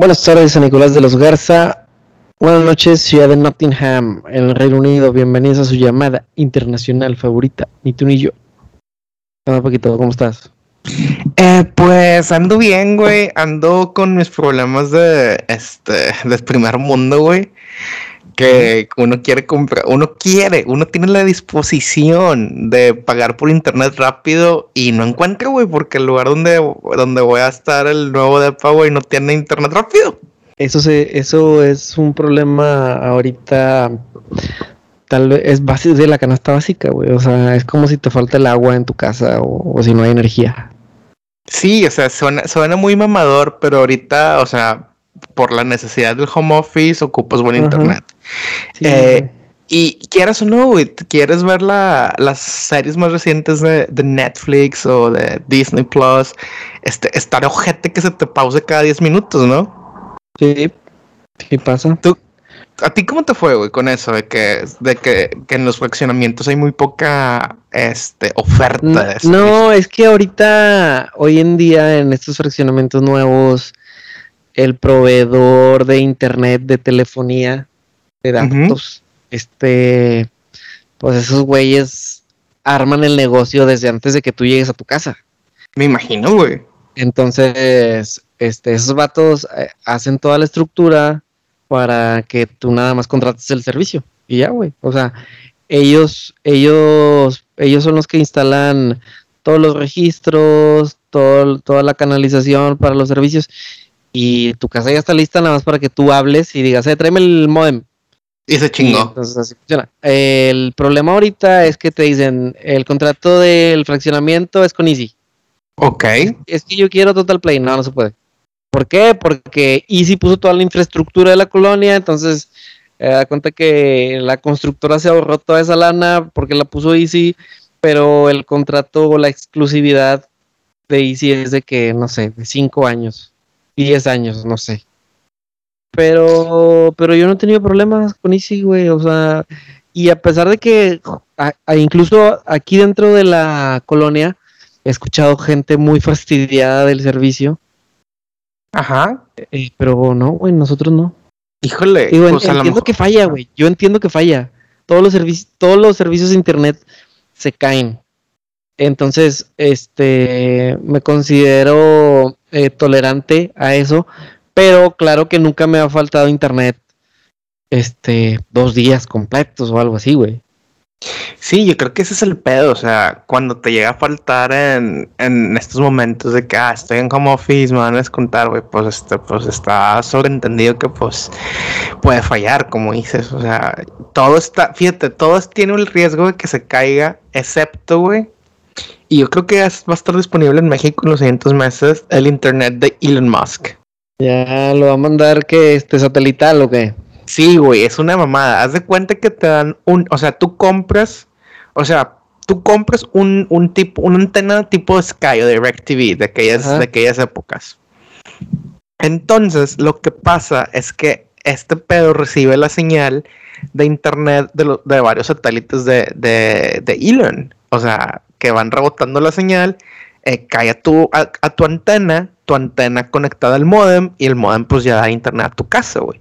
Buenas tardes, San Nicolás de los Garza. Buenas noches, ciudad de Nottingham, en el Reino Unido. Bienvenidos a su llamada internacional favorita, ni tú ni yo. ¿cómo estás? Eh, pues ando bien, güey. Ando con mis problemas de este del primer mundo, güey. Que uno quiere comprar, uno quiere, uno tiene la disposición de pagar por internet rápido y no encuentra, güey, porque el lugar donde, donde voy a estar el nuevo depa, güey, no tiene internet rápido. Eso se, eso es un problema ahorita. Tal vez es base de la canasta básica, güey. O sea, es como si te falta el agua en tu casa o, o si no hay energía. Sí, o sea, suena, suena muy mamador, pero ahorita, o sea, por la necesidad del home office ocupas buen Ajá. internet. Sí, Eh, y quieras o no, güey, quieres ver la- las series más recientes de, de Netflix o de Disney Plus, este, estar ojete que se te pause cada 10 minutos, ¿no? sí, sí pasa. ¿A ti cómo te fue, güey, con eso de que, de que, que en los fraccionamientos hay muy poca este, oferta de servicio? No, es que ahorita, hoy en día, en estos fraccionamientos nuevos, el proveedor de internet, de telefonía, de datos, este, pues esos güeyes arman el negocio desde antes de que tú llegues a tu casa. Me imagino, güey. Entonces, este, esos vatos eh, hacen toda la estructura para que tú nada más contrates el servicio. Y ya, güey. O sea, ellos, ellos, ellos son los que instalan todos los registros, todo, toda la canalización para los servicios. Y tu casa ya está lista nada más para que tú hables y digas, eh, tráeme el modem. Y se Y chingó. entonces así funciona. El problema ahorita es que te dicen, el contrato del fraccionamiento es con Easy Ok. es que yo quiero Total Play. No, no se puede. ¿Por qué? Porque Easy puso toda la infraestructura de la colonia, entonces eh, da cuenta que la constructora se ahorró toda esa lana porque la puso Easy, pero el contrato o la exclusividad de Easy es de que, no sé, de 5 años, 10 años, no sé. Pero, pero yo no he tenido problemas con Easy, güey, o sea, y a pesar de que a- a- incluso aquí dentro de la colonia, he escuchado gente muy fastidiada del servicio, Ajá. eh, pero no, güey, nosotros no. Híjole. Digo, en- pues lo entiendo mejor- que falla, güey. Yo entiendo que falla. Todos los servicios, todos los servicios de internet se caen. Entonces, este, me considero eh, tolerante a eso, pero claro que nunca me ha faltado internet, este, dos días completos o algo así, güey. Sí, yo creo que ese es el pedo, o sea, cuando te llega a faltar en, en estos momentos de que, ah, estoy en home office, me van a descontar, güey, pues, este, pues está sobreentendido que, pues, puede fallar, como dices, o sea, todo está, fíjate, todo tiene el riesgo de que se caiga, excepto, güey, y yo creo que va a estar disponible en México en los siguientes meses el internet de Elon Musk. Ya lo va a mandar que este satelital o qué. Sí, güey, es una mamada. Haz de cuenta que te dan un, o sea, tú compras, o sea, tú compras un, un tipo, una antena tipo Sky o DirecTV de aquellas, Ajá. de aquellas épocas. Entonces, lo que pasa es que este pedo recibe la señal de internet de, lo- de varios satélites de, de, de Elon. O sea, que van rebotando la señal, eh, cae a tu, a, a tu antena, tu antena conectada al modem y el modem pues ya da internet a tu casa, güey.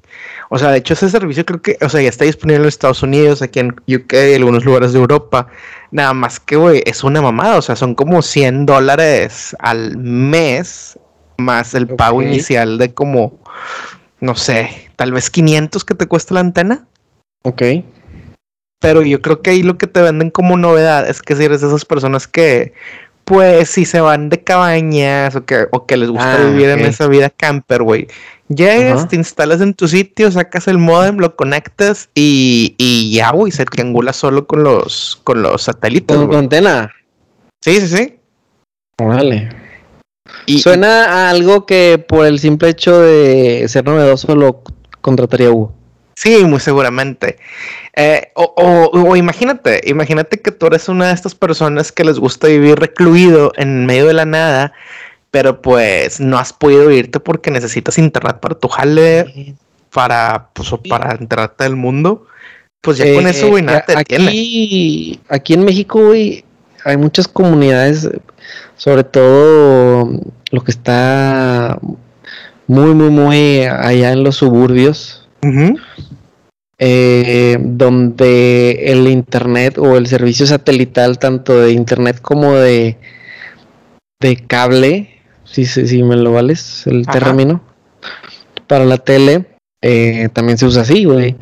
O sea, de hecho ese servicio creo que, o sea, ya está disponible en Estados Unidos, aquí en UK, en algunos lugares de Europa. Nada más que, güey, es una mamada. O sea, son como 100 dólares al mes más el pago inicial de como, no sé, tal vez 500 que te cuesta la antena. Ok. Pero yo creo que ahí lo que te venden como novedad es que si eres de esas personas que, pues, si se van de cabañas o que, o que les gusta Ah, vivir en esa vida camper, güey. Llegas, te instalas en tu sitio, sacas el modem, lo conectas y, y ya, güey, se triangula solo con los, con los satélites, Con tu antena. Sí, sí, sí. Órale. Y, Suena a algo que por el simple hecho de ser novedoso lo contrataría Hugo. Sí, muy seguramente. Eh, o, o- o imagínate, imagínate que tú eres una de estas personas que les gusta vivir recluido en medio de la nada, pero pues no has podido irte porque necesitas internet para tu jale, para, pues, para enterarte del mundo. Pues ya con Eh, eso, güey, nada eh, te detiene. aquí, aquí en México, güey, hay muchas comunidades, sobre todo lo que está muy, muy, muy allá en los suburbios, Ujú. eh, donde el internet o el servicio satelital, tanto de internet como de, de cable, si, si, si me lo vales, el Ajá. término, para la tele, eh, también se usa así, güey.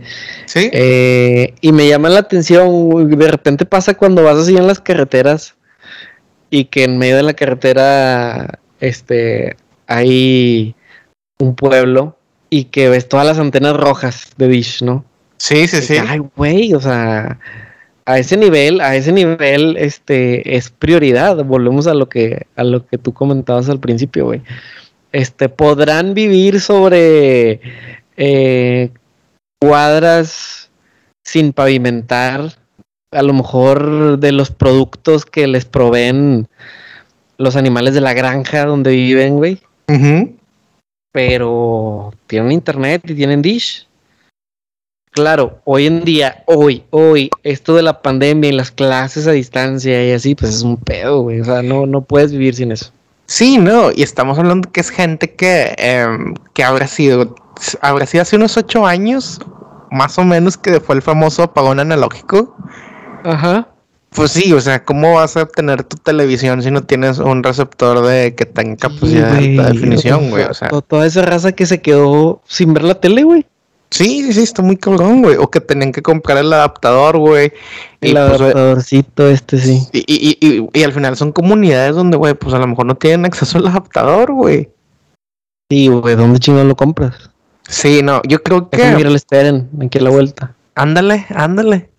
Sí. Eh, y me llama la atención, güey, de repente pasa cuando vas así en las carreteras y que en medio de la carretera este, hay un pueblo y que ves todas las antenas rojas de Dish, ¿no? sí, sí, Y sí. que, Ay, güey, o sea, a ese nivel, a ese nivel, este, es prioridad. Volvemos a lo que, a lo que tú comentabas al principio, güey. Este, podrán vivir sobre eh, cuadras sin pavimentar, a lo mejor de los productos que les proveen los animales de la granja donde viven, güey. Ujú. Pero tienen internet y tienen dish. Claro, hoy en día, hoy, hoy, esto de la pandemia y las clases a distancia y así, pues es un pedo, güey. O sea, no, no puedes vivir sin eso. Sí, no, y estamos hablando que es gente que, em, que habrá sido, habrá sido hace unos ocho años, más o menos, que fue el famoso apagón analógico. Ajá. Pues sí, o sea, ¿cómo vas a tener tu televisión si no tienes un receptor de que tenga capacidad de alta definición, güey? O sea, toda esa raza que se quedó sin ver la tele, güey. sí, sí, sí, está muy cabrón, güey. O que tenían que comprar el adaptador, güey. Y, El pues, adaptadorcito este, sí. y, y, y, y- y al final son comunidades donde, güey, pues a lo mejor no tienen acceso al adaptador, güey. Sí, güey, ¿dónde chingón lo compras? Sí, no, yo creo que... Ir al esperen, aquí a la vuelta. Ándale, ándale.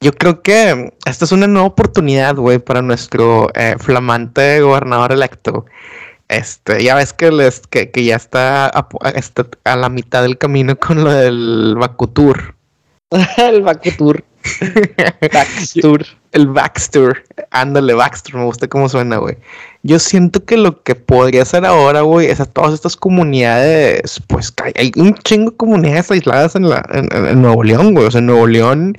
Yo creo que esta es una nueva oportunidad, güey, para nuestro eh, flamante gobernador electo. Este, ya ves que, les, que, que ya está a, pu- está a la mitad del camino con lo del Bakutur. el Baku Tour. El Baxter. Ándale, Baxter, me gusta cómo suena, güey. Yo siento que lo que podría hacer ahora, güey, es a todas estas comunidades, pues hay, un chingo de comunidades aisladas en, la, en Nuevo León, güey. O sea, en Nuevo León,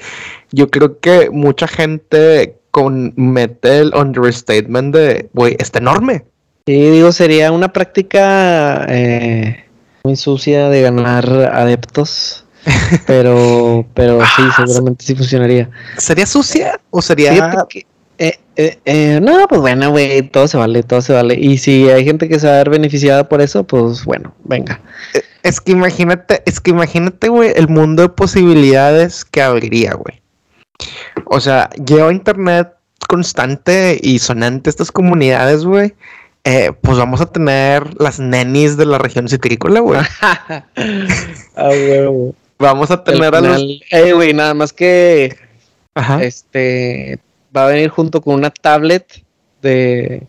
yo creo que mucha gente con mete el understatement de, güey, está enorme. Sí, digo, sería una práctica eh, muy sucia de ganar adeptos. Pero, pero sí, Ah, seguramente sí funcionaría. ¿Sería sucia o sería que, eh, eh, eh, no, pues bueno, güey, todo se vale, todo se vale. Y si hay gente que se va a ver beneficiada por eso, pues bueno, venga. Es que imagínate, es que imagínate, güey, el mundo de posibilidades que abriría, güey. O sea, lleva internet constante y sonante estas comunidades, güey. eh, pues vamos a tener las nenis de la región citrícola, güey. a huevo. Vamos a tener a los... eh, güey, nada más que Ajá. este va a venir junto con una tablet de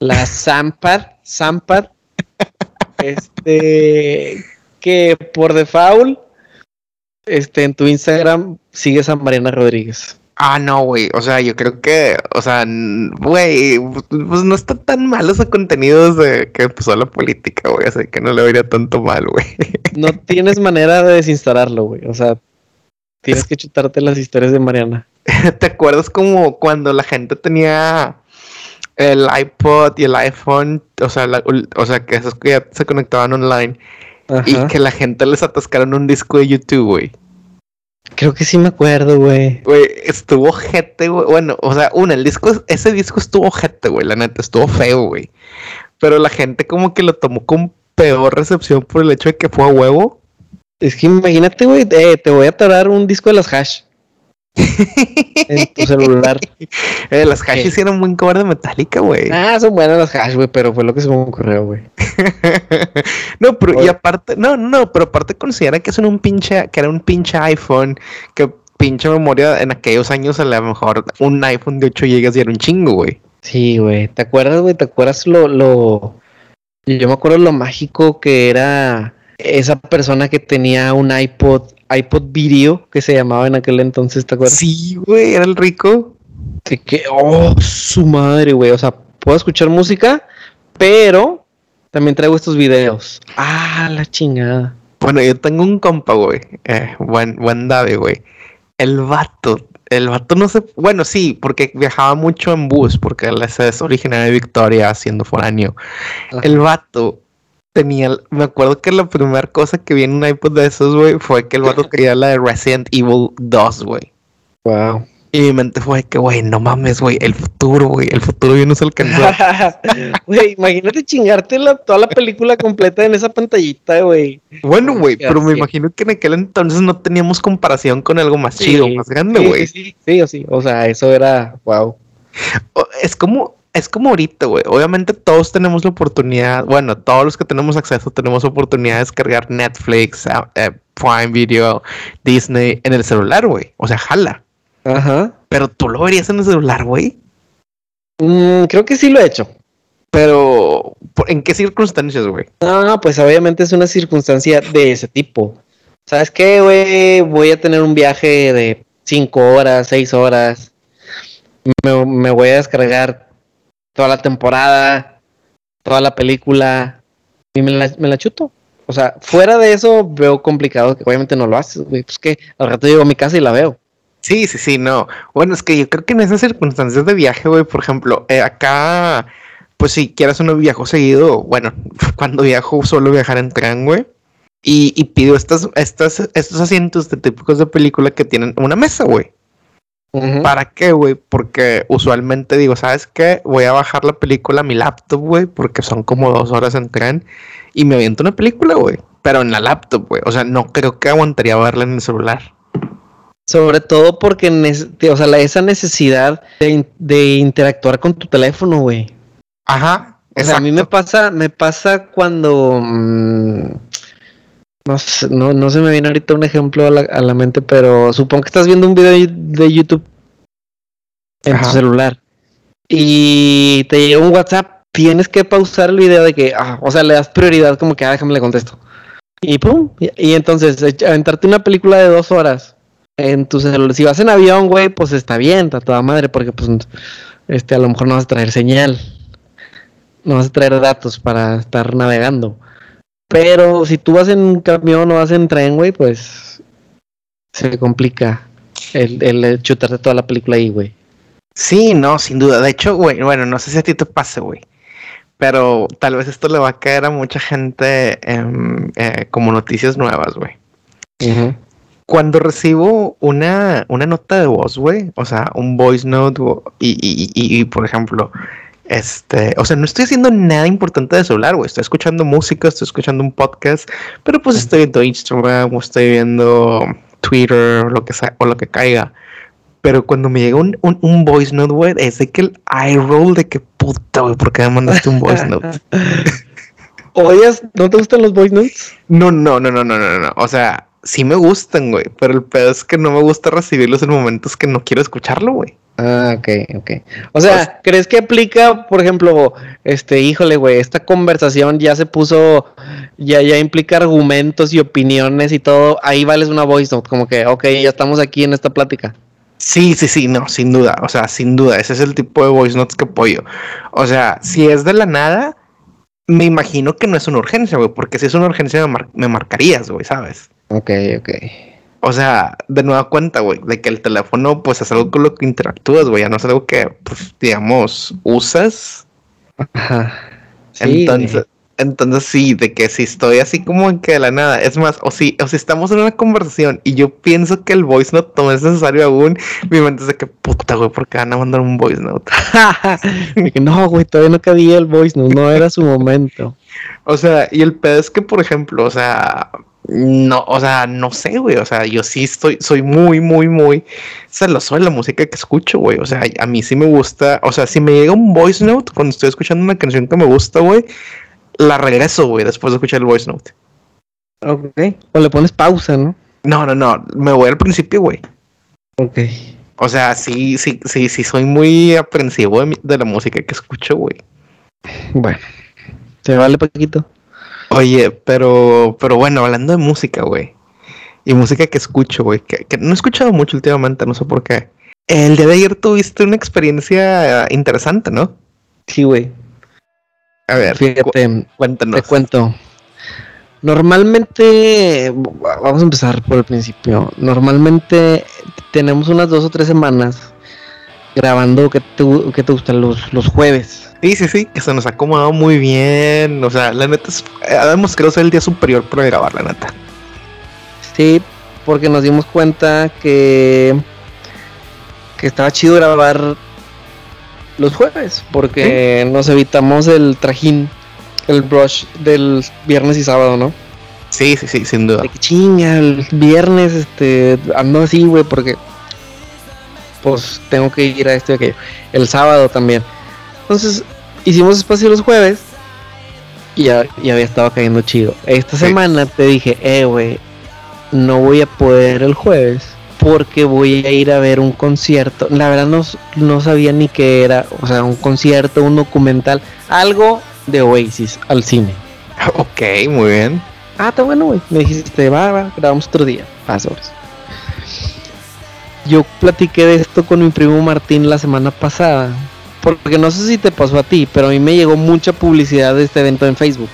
la Sampad, Sampad, este que por default, este en tu Instagram sigues a Mariana Rodríguez. Ah, no, güey. O sea, yo creo que, o sea, güey, pues no está tan malo ese contenido desde que empezó la política, güey. Así que no le vería tanto mal, güey. No tienes manera de desinstalarlo, güey. O sea, tienes que chutarte las historias de Mariana. ¿Te acuerdas como cuando la gente tenía el iPod y el iPhone? O sea, la- o sea que esos que ya se conectaban online y que la gente les atascaron un disco de YouTube, güey. Creo que sí me acuerdo, güey. Güey, estuvo jete, güey. Bueno, o sea, una, el disco, ese disco estuvo jete, güey, la neta, estuvo feo, güey. Pero la gente como que lo tomó con peor recepción por el hecho de que fue a huevo. Es que imagínate, güey, eh, te voy a atorar un disco de las hash en tu celular. Eh, las hash ¿Qué? hicieron un buen cover de Metallica, güey. Ah, son buenas las hash, güey, pero fue lo que se me ocurrió, güey. no, pero y aparte, no, no, pero aparte considera que son un pinche, que era un pinche iPhone, que pinche memoria en aquellos años a lo mejor un iPhone de 8 GB y era un chingo, güey. Sí, güey. ¿Te acuerdas, güey? ¿Te acuerdas lo, lo... Yo me acuerdo lo mágico que era esa persona que tenía un iPod, iPod Video, que se llamaba en aquel entonces, ¿te acuerdas? Sí, güey, era el rico. De que, oh, su madre, güey. O sea, puedo escuchar música, pero también traigo estos videos. Ah, la chingada. Bueno, yo tengo un compa, güey. Eh, buen, buen Dave, güey. El vato. El vato no sé. Bueno, sí, porque viajaba mucho en bus, porque él es- es originario de Victoria, siendo foráneo. Ajá. El vato tenía, me acuerdo que la primera cosa que vi en un iPod de esos, güey, fue que el vato quería la de Resident Evil 2, güey. Wow. Y mi mente fue que, güey, no mames, güey, el futuro, güey, el futuro ya no se alcanzó. Güey, imagínate chingarte toda la película completa en esa pantallita, güey. Bueno, güey, pero me imagino que en aquel entonces no teníamos comparación con algo más chido, más grande, güey. Sí, sí, sí, o sea, eso era, wow. Es como, es como ahorita, güey. Obviamente todos tenemos la oportunidad, bueno, todos los que tenemos acceso tenemos oportunidad de descargar Netflix, Prime Video, Disney en el celular, güey. O sea, jala. Ajá. Pero tú lo verías en el celular, güey. Mm, creo que sí lo he hecho. Pero, ¿en qué circunstancias, güey? No, pues obviamente es una circunstancia de ese tipo. ¿Sabes qué, güey? Voy a tener un viaje de cinco horas, seis horas. Me, voy a descargar toda la temporada, toda la película y me la, me chuto. O sea, fuera de eso veo complicado que obviamente no lo haces, güey. Pues que al rato llego a mi casa y la veo. Sí, sí, sí, no. Bueno, es que yo creo que en esas circunstancias de viaje, güey, por ejemplo, eh, acá, pues si quieras uno viajo seguido, bueno, cuando viajo suelo viajar en tren, güey. Y, y, pido estas, estas, estos asientos de típicos de película que tienen una mesa, güey. ¿Para qué, güey? Porque usualmente digo, ¿sabes qué? Voy a bajar la película a mi laptop, güey, porque son como dos horas en tren y me aviento una película, güey. Pero en la laptop, güey. O sea, no creo que aguantaría verla en el celular. Sobre todo porque, o sea, esa necesidad de, interactuar con tu teléfono, güey. Ajá. O sea, a mí me pasa, me pasa cuando... Mm, no, sé, no, se me viene ahorita un ejemplo a la, mente, pero supongo que estás viendo un video de YouTube en tu celular y te llega un WhatsApp, tienes que pausar el video de que, ah, o sea, le das prioridad como que, ah, déjame le contesto. Y pum, y, y entonces aventarte una película de dos horas en tu celular. Si vas en avión, güey, pues está bien, está toda madre, porque pues este a lo mejor no vas a traer señal. No vas a traer datos para estar navegando. Pero si tú vas en camión o vas en tren, güey, pues se complica el, el chutarte toda la película ahí, güey. Sí, no, sin duda. De hecho, güey, bueno, no sé si a ti te pase, güey. Pero tal vez esto le va a caer a mucha gente eh, como noticias nuevas, güey cuando recibo una, una nota de voz, güey, o sea, un voice note y, y, y, por ejemplo, este, o sea, no estoy haciendo nada importante de celular, güey, estoy escuchando música, estoy escuchando un podcast, pero pues estoy viendo Instagram o estoy viendo Twitter o lo que sea, o lo que caiga. Pero cuando me llega un, un, voice note, güey, es de que el eye roll de que puta, güey, ¿por qué me mandaste un voice note? ¿Oyes? ¿No te gustan los voice notes? No, no, no, no, no, no, no. O sea, sí me gustan, güey, pero el pedo es que no me gusta recibirlos en momentos que no quiero escucharlo, güey. Ah, ok, ok. O sea, pues ¿crees que aplica, por ejemplo, este, híjole, güey, esta conversación ya se puso, ya, ya implica argumentos y opiniones y todo, ahí vales una voice note, como que, ok, ya estamos aquí en esta plática. Sí, sí, sí, no, sin duda, o sea, sin duda, ese es el tipo de voice notes que apoyo. O sea, si es de la nada, me imagino que no es una urgencia, güey, porque si es una urgencia me, me marcarías, güey, ¿sabes? Ok, ok. O sea, de nueva cuenta, güey, de que el teléfono, pues es algo con lo que interactúas, güey, ya no es algo que, pues, digamos, usas. Ajá. entonces, entonces sí, de que si estoy así como en que de la nada, es más, o si, o si estamos en una conversación y yo pienso que el voice note no es necesario aún, mi mente es de que puta, güey, ¿por qué van a mandar un voice note? no, güey, todavía no cabía el voice note, no era su momento. O sea, y el pedo es que, por ejemplo, o sea, no, o sea, no sé, güey. O sea, yo sí estoy, soy muy, muy, muy celoso de la música que escucho, güey. O sea, a mí sí me gusta. O sea, si me llega un voice note cuando estoy escuchando una canción que me gusta, güey, la regreso, güey, después de escuchar el voice note. Ok. O le pones pausa, ¿no? No, no, no. Me voy al principio, güey. Ok. O sea, sí, sí, sí, sí, soy muy aprensivo de, de la música que escucho, güey. Bueno, se vale poquito. Oye, pero, pero bueno, hablando de música, güey. Y música que escucho, güey. Que, no he escuchado mucho últimamente, no sé por qué. El día de ayer tuviste una experiencia interesante, ¿no? Sí, güey. A ver, fíjate, cuéntanos. Te cuento. Normalmente, vamos a empezar por el principio. Normalmente tenemos unas dos o tres semanas grabando que te, que te gustan los, los jueves. Sí, sí, sí, que se nos ha acomodado muy bien. O sea, la neta, es, hemos creo ser el día superior para grabar, la neta. Sí, porque nos dimos cuenta que, que estaba chido grabar los jueves, porque nos evitamos el trajín, el brush del viernes y sábado, ¿no? Sí, sí, sí, sin duda. De que chinga, el viernes este, ando así, güey, porque pues tengo que ir a esto y aquello. El sábado también. Entonces, hicimos espacio los jueves y ya, ya había estado cayendo chido. Esta semana te dije, eh, güey, no voy a poder el jueves porque voy a ir a ver un concierto. La verdad no, no sabía ni qué era, o sea, un concierto, un documental, algo de Oasis al cine. Ok, muy bien. Ah, está bueno, güey. Me dijiste, va, va, grabamos otro día. Pasos. Yo platiqué de esto con mi primo Martín la semana pasada. Porque no sé si te pasó a ti, pero a mí me llegó mucha publicidad de este evento en Facebook.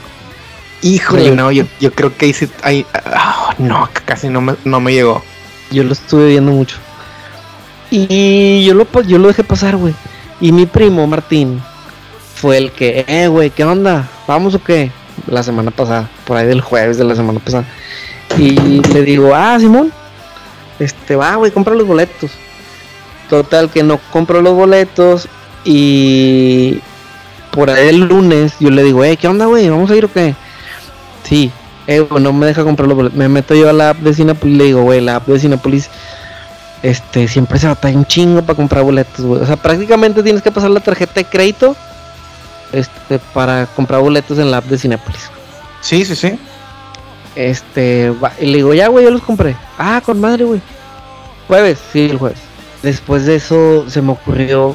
Híjole, no, yo, yo creo que hice. Ahí, ah, no, casi no me, no me llegó. Yo lo estuve viendo mucho. Y yo lo, yo lo dejé pasar, güey. Y mi primo Martín fue el que, eh, güey, ¿qué onda? ¿Vamos o qué? La semana pasada, por ahí del jueves de la semana pasada. Y le digo, ah, Simón, este, va, güey, compra los boletos. Total, que no compro los boletos y por ahí el lunes yo le digo, eh, ¿qué onda, güey? ¿Vamos a ir o qué? Sí, eh, no me deja comprar los boletos. Me meto yo a la app de Cinepolis y le digo, güey, la app de Cinepolis este, siempre se batalla un chingo para comprar boletos, güey. O sea, prácticamente tienes que pasar la tarjeta de crédito este, para comprar boletos en la app de Cinepolis. Sí, sí, sí. Este, y le digo, ya, güey, yo los compré. Ah, con madre, güey. Jueves, sí, el jueves. Después de eso se me ocurrió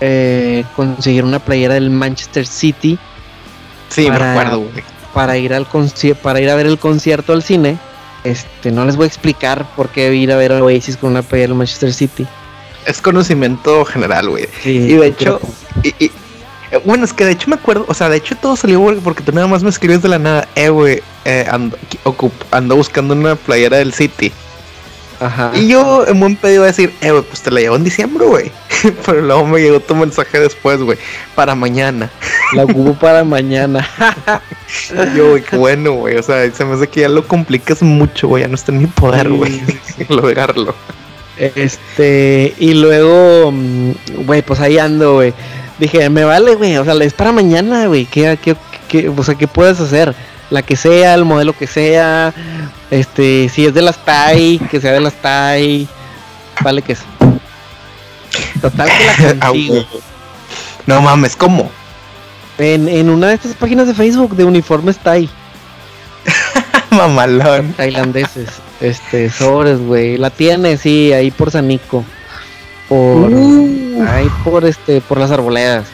eh, conseguir una playera del Manchester City. Sí, me acuerdo, güey. Para ir al para ir a ver el concierto al cine. Este, no les voy a explicar por qué ir a ver a Oasis con una playera del Manchester City. Es conocimiento general, güey. y de hecho, y, eh, bueno, es que de hecho me acuerdo, o sea, de hecho todo salió porque tú nada más me escribes de la nada, eh, güey, eh, ando, buscando una playera del City. Ajá. Y yo en buen pedido a decir, eh, güey, pues te la llevo en diciembre, güey. Pero luego me llegó tu mensaje después, güey, para mañana. La ocupo para mañana. yo, güey, qué bueno, güey. O sea, se me hace que ya lo complicas mucho, güey. Ya no está en mi poder, güey, lograrlo. Este, y luego, mm, güey, pues ahí ando, güey dije, me vale, güey, o sea, es para mañana, güey, ¿Qué, qué, qué, o sea, ¿qué puedes hacer? La que sea, el modelo que sea, este, si es de las TAI, que sea de las TAI, vale que es. Total que la consigo. no mames, ¿cómo? En, en una de estas páginas de Facebook de uniformes TAI. Mamalón. Tailandeses. Este, sobres, güey. La tiene, sí, ahí por Sanico. Por. Uh. Ahí por este, por las arboledas.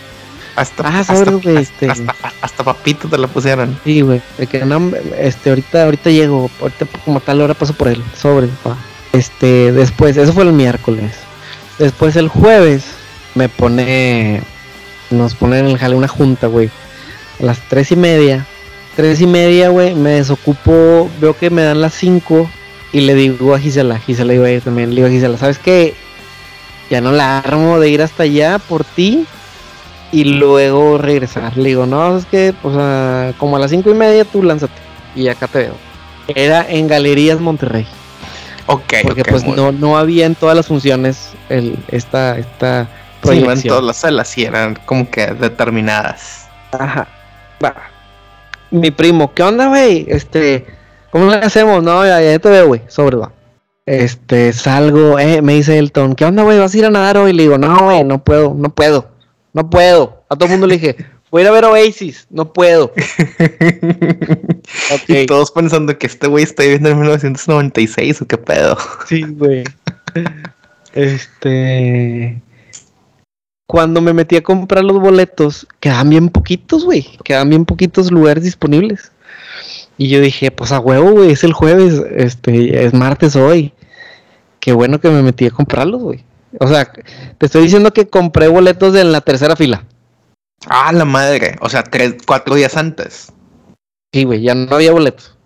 Hasta, ah, hasta, este... hasta, papito te la pusieron. Sí, güey. Que no, este, ahorita, ahorita llego, ahorita como tal hora paso por él. Sobre, pa. Este, después, eso fue el miércoles. Después el jueves me pone, nos pone en el jale una junta, güey. A las tres y media. Tres y media, güey, me desocupo, veo que me dan las cinco y le digo a Gisela, Gisela iba a ir también, le digo a Gisela, ¿sabes qué? ya no la armo de ir hasta allá por ti y luego regresar. Le digo, no, es que, pues, como a las cinco y media tú lánzate y acá te veo. Era en Galerías Monterrey. Ok. Porque pues no, no había en todas las funciones el, esta, esta proyección. en todas las salas y eran como que determinadas. Ajá. Va. Mi primo, ¿qué onda, güey? Este, ¿cómo le hacemos? No, ya, ya te veo, güey. Sobre, va. Este, salgo, eh, me dice Elton, ¿qué onda, güey? ¿Vas a ir a nadar hoy? Le digo, no, güey, no puedo, no puedo, no puedo. A todo el mundo le dije, voy a ir a ver Oasis, no puedo. Y todos pensando que este güey está viviendo en 1996 o qué pedo. Sí, güey. Este. Cuando me metí a comprar los boletos, quedaban bien poquitos, güey. Quedaban bien poquitos lugares disponibles. Y yo dije, pues a huevo, güey, es el jueves, este, es martes hoy. Qué bueno que me metí a comprarlos, güey. O sea, te estoy diciendo que compré boletos en la tercera fila. Ah, la madre. O sea, tres, cuatro días antes. Sí, güey, ya no había boletos.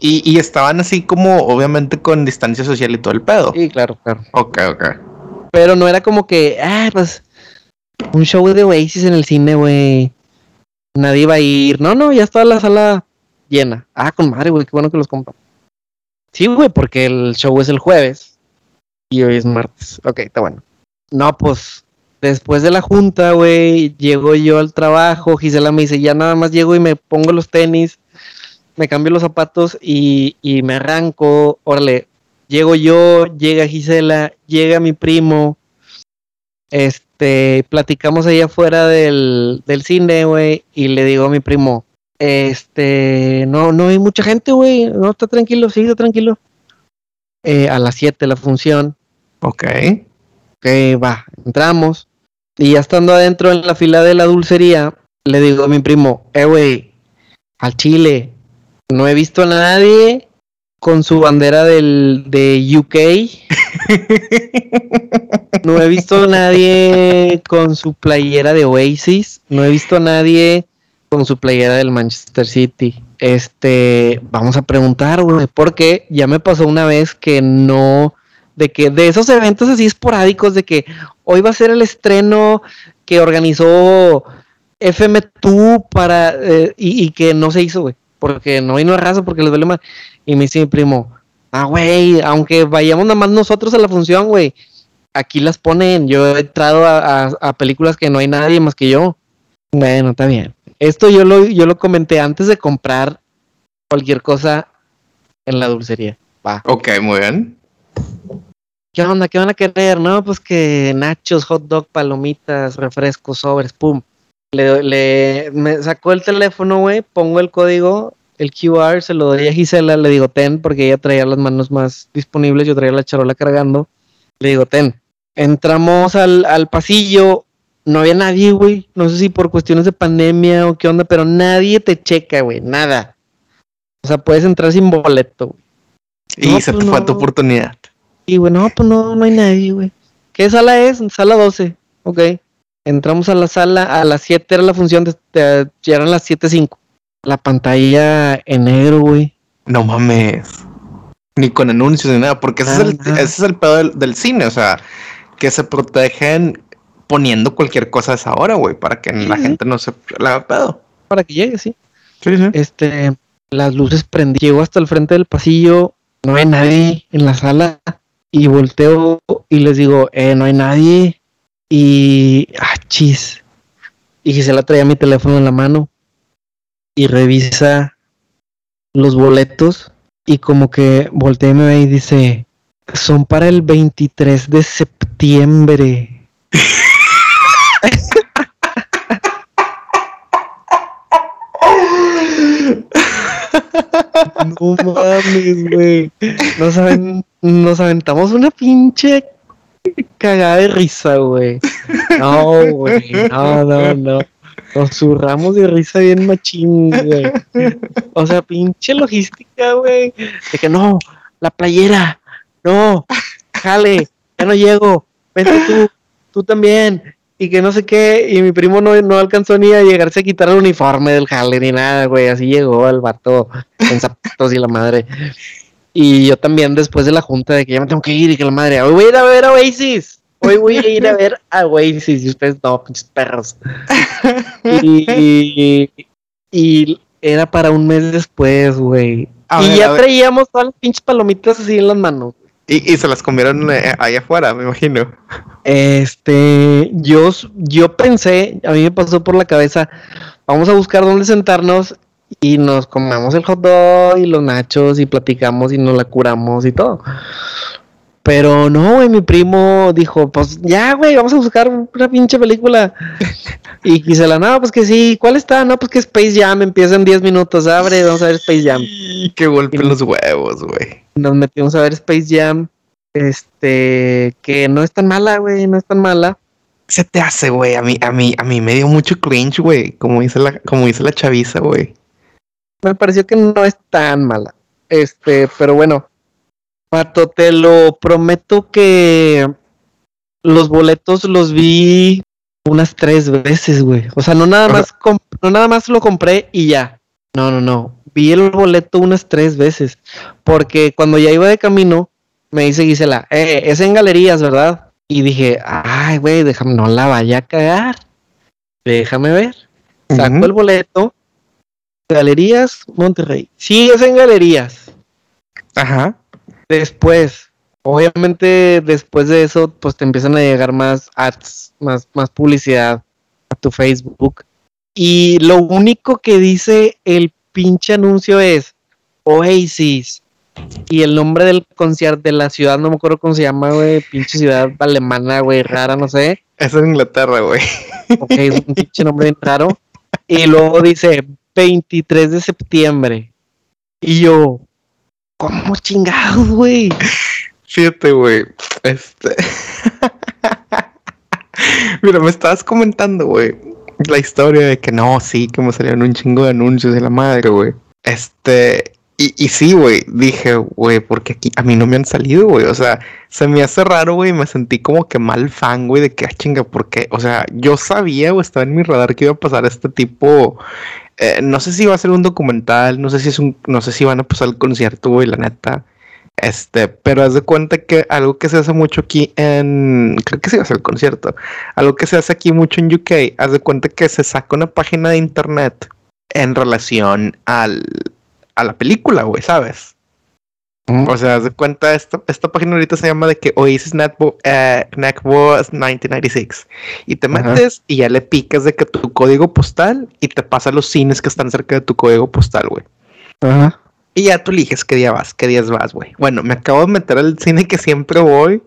Y, y estaban así como, obviamente, con distancia social y todo el pedo. Sí, claro, claro. Ok, ok. Pero no era como que, ah, pues, un show de Oasis en el cine, güey. Nadie iba a ir. No, no, ya estaba la sala llena. Ah, con madre, güey, qué bueno que los compramos. Sí, güey, porque el show es el jueves y hoy es martes. Ok, está bueno. No, pues después de la junta, güey, llego yo al trabajo. Gisela me dice, ya nada más llego y me pongo los tenis, me cambio los zapatos y, y me arranco. Órale, llego yo, llega Gisela, llega mi primo. Este, platicamos ahí afuera del, del cine, güey, y le digo a mi primo, este, no, no hay mucha gente, güey. No, está tranquilo, sí, está tranquilo. Eh, a las 7 la función. Ok. Ok, va, entramos. Y ya estando adentro en la fila de la dulcería, le digo a mi primo, eh, güey, al Chile, no he visto a nadie con su bandera del, de UK. no he visto a nadie con su playera de Oasis. No he visto a nadie con su playera del Manchester City. Este, vamos a preguntar, güey, porque ya me pasó una vez que no, de que de esos eventos así esporádicos, de que hoy va a ser el estreno que organizó FM2 para, eh, y, que no se hizo, güey, porque no vino a raza, porque les duele mal. Y me dice mi primo, ah, güey, aunque vayamos nada más nosotros a la función, güey, aquí las ponen. Yo he entrado a películas que no hay nadie más que yo. Bueno, está bien. Esto yo lo, yo lo comenté antes de comprar cualquier cosa en la dulcería. Va. Ok, muy bien. ¿Qué onda? ¿Qué van a querer? No, pues que nachos, hot dog, palomitas, refrescos, sobres, pum. Le, le me sacó el teléfono, güey, pongo el código, el QR, se lo doy a Gisela, le digo ten, porque ella traía las manos más disponibles, yo traía la charola cargando. Le digo ten. Entramos al, al pasillo, no había nadie, güey. No sé si por cuestiones de pandemia o qué onda, pero nadie te checa, güey. Nada. O sea, puedes entrar sin boleto, güey. Y se pues te fue tu oportunidad. Y, güey, no, pues no, no hay nadie, güey. ¿Qué sala es? Sala 12. Ok. Entramos a la sala, a las 7 era la función, de, ya eran las 7.05. La pantalla en negro, güey. No mames. Ni con anuncios ni nada, porque ese, es, el, ese es el pedo del, del, cine, o sea, que se protegen poniendo cualquier cosa a esa hora, güey, para que la gente no se la haga pedo. Para que llegue, sí. Sí, sí. Este, las luces prendí, llego hasta el frente del pasillo, no hay nadie en la sala y volteo y les digo, eh, no hay nadie y, ah, chis. Y se la traía mi teléfono en la mano y revisa los boletos y como que voltea y me ve y dice, son para el 23 de septiembre. No mames, güey. Nos, nos aventamos una pinche cagada de risa, güey. No, güey. No, no, no. Nos zurramos de risa bien machín, güey. O sea, pinche logística, güey. De que no, la playera. No, jale, ya no llego. Vente tú, tú también y que no sé qué, y mi primo no, no alcanzó ni a llegarse a quitar el uniforme del jale ni nada, güey, así llegó el vato en zapatos y la madre. Y yo también después de la junta de que ya me tengo que ir y que la madre, hoy voy a ir a ver a Oasis, hoy voy a ir a ver a Oasis y ustedes no, pinches perros. y, y, era para un mes después, güey. Y ya traíamos todas las pinches palomitas así en las manos. Y, se las comieron eh, ahí afuera, me imagino. Este, yo, yo pensé, a mí me pasó por la cabeza, vamos a buscar dónde sentarnos y nos comemos el hot dog y los nachos y platicamos y nos la curamos y todo. Pero no, güey, mi primo dijo, pues ya, güey, vamos a buscar una pinche película. y quise la, no, pues que sí, ¿cuál está? No, pues que Space Jam empieza en 10 minutos, abre, vamos a ver Space Jam. Y qué golpe en los huevos, güey. Nos metimos a ver Space Jam, este, que no es tan mala, güey, no es tan mala. Se te hace, güey, a mí, a mí, a mí me dio mucho cringe, güey, como dice la, como dice la chaviza, güey. Me pareció que no es tan mala. Este, pero bueno, Pato, te lo prometo que los boletos los vi unas tres veces, güey. O sea, no nada más, no nada más lo compré y ya. No, no, no. Vi el boleto unas tres veces. Porque cuando ya iba de camino, me dice Gisela, eh, es en galerías, ¿verdad? Y dije, ay, güey, déjame, no la vaya a cagar. Déjame ver. Saco el boleto. Galerías Monterrey. Sí, es en galerías. Ajá. Después, obviamente, después de eso, pues te empiezan a llegar más ads, más, más publicidad a tu Facebook. Y lo único que dice el pinche anuncio es Oasis. Y el nombre del concierto de la ciudad, no me acuerdo cómo se llama, güey. Pinche ciudad alemana, güey, rara, no sé. Es en Inglaterra, güey. Ok, es un pinche nombre bien raro. Y luego dice 23 de septiembre. Y yo, ¿cómo chingados, güey? Fíjate, güey. Este. Mira, me estabas comentando, güey, la historia de que no, sí, que me salieron un chingo de anuncios de la madre, güey. Este. Y, y sí, güey, dije, güey, porque aquí a mí no me han salido, güey. O sea, se me hace raro, güey. Me sentí como que mal fan, güey, de que, ah, chinga, porque, o sea, yo sabía, o estaba en mi radar que iba a pasar este tipo. Eh, no sé si iba a ser un documental, no sé si es un, no sé si van a pasar el concierto, güey, la neta. Este, pero haz de cuenta que algo que se hace mucho aquí en, creo que sí va a ser el concierto, algo que se hace aquí mucho en UK, haz de cuenta que se saca una página de internet en relación al, a la película, güey, ¿sabes? O sea, haz de cuenta, esta, esta página ahorita se llama de que Oasis Netbo, eh, Netbo 1996. Y te Ajá. metes y ya le picas de que tu código postal y te pasa los cines que están cerca de tu código postal, güey. Ajá. Y ya tú eliges qué día vas, qué días vas, güey. Bueno, me acabo de meter al cine que siempre voy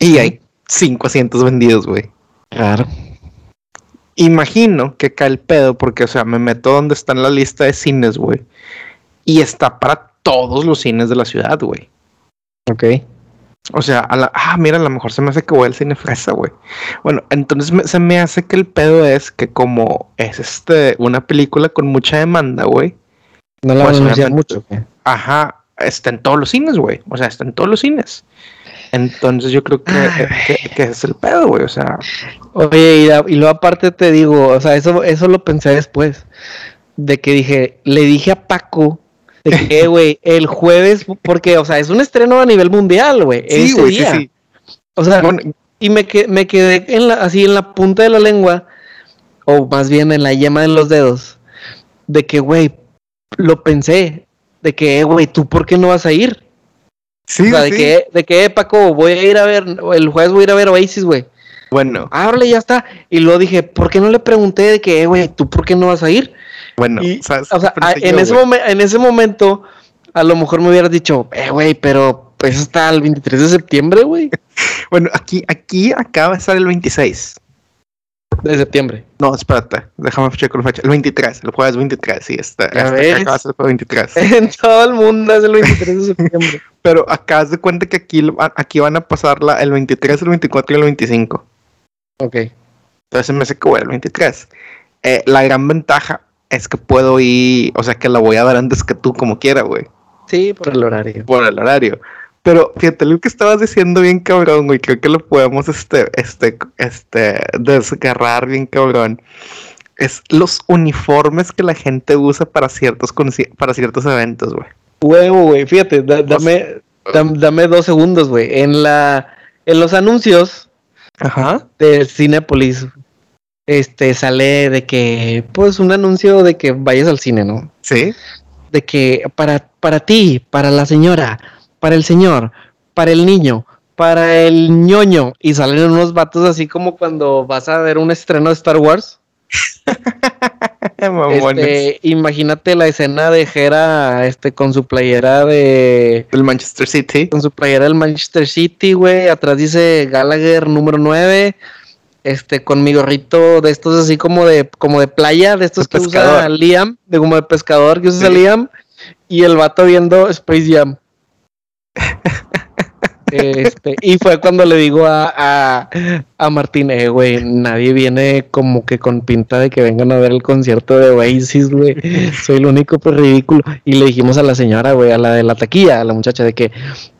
y hay cinco asientos vendidos, güey. Claro. Imagino que cae el pedo porque, o sea, me meto donde está en la lista de cines, güey. Y está para todos los cines de la ciudad, güey. Ok. O sea, a la, ah, mira, a lo mejor se me hace que voy al cine fresa, güey. Bueno, entonces me- se me hace que el pedo es que como es este una película con mucha demanda, güey. No la Pues, van a mucho. ¿qué? Ajá, está en todos los cines, güey. O sea, está en todos los cines. Entonces yo creo que, que, es el pedo, güey. O sea, Oye, y, la- y luego aparte te digo, o sea, eso, eso lo pensé después. De que dije, le dije a Paco, de que, güey, el jueves, porque, o sea, es un estreno a nivel mundial, güey. sí, ese güey, sí, día. sí. O sea, Bueno, y me, que- me quedé en la, así en la punta de la lengua, o más bien en la yema de los dedos, de que, güey, lo pensé, de que, güey, ¿tú por qué no vas a ir? sí, o sea, de que, de que, eh, Paco, voy a ir a ver, el jueves voy a ir a ver Oasis, güey. Bueno, Ah, órale, ya está. Y luego dije, ¿por qué no le pregunté de que, eh, güey, ¿tú por qué no vas a ir? Bueno, Y, ¿sabes o sea, a- en, ese en ese momento, a lo mejor me hubieras dicho, eh, güey, pero pues eso está el 23 de septiembre, güey. Bueno, aquí, aquí acaba de estar el 26. De septiembre. No, espérate, déjame checar la fecha. El 23, el jueves 23, sí, está. ¿Ya este ves? acaba de ser el jueves 23. En todo el mundo es el 23 de septiembre. Pero acá de cuenta que aquí, aquí van a pasarla el 23, el 24 y el 25. ok. Entonces me hace que al 23. Eh, la gran ventaja es que puedo ir, o sea, que la voy a ver antes que tú, como quiera, güey, Sí, por el horario. por el horario. Pero fíjate, lo que estabas diciendo bien cabrón, güey, creo que lo podemos, este, este, este, desgarrar bien cabrón. Es los uniformes que la gente usa para ciertos, conci- para ciertos eventos, güey. Huevo, güey. Fíjate, da- dame, dam- dame dos segundos, güey. En la, en los anuncios Ajá. de Cinepolis, este, sale de que, pues, un anuncio de que vayas al cine, ¿no? Sí. de que para, para ti, para la señora, para el señor, para el niño, para el ñoño, y salen unos vatos así como cuando vas a ver un estreno de Star Wars. Este, imagínate la escena de Hera este, con su playera de. El Manchester City. Con su playera del Manchester City, güey. Atrás dice Gallagher número 9. Este, con mi gorrito de estos así como de, como de playa, de estos De que pescador. usa Liam, de como de pescador que usa Sí. Liam, y el vato viendo Space Jam. Este, y fue cuando le digo a, a, a Martín, eh, güey, nadie viene como que con pinta de que vengan a ver el concierto de Oasis, güey. Soy el único pues ridículo. Y le dijimos a la señora, güey, a la de la taquilla, a la muchacha, de que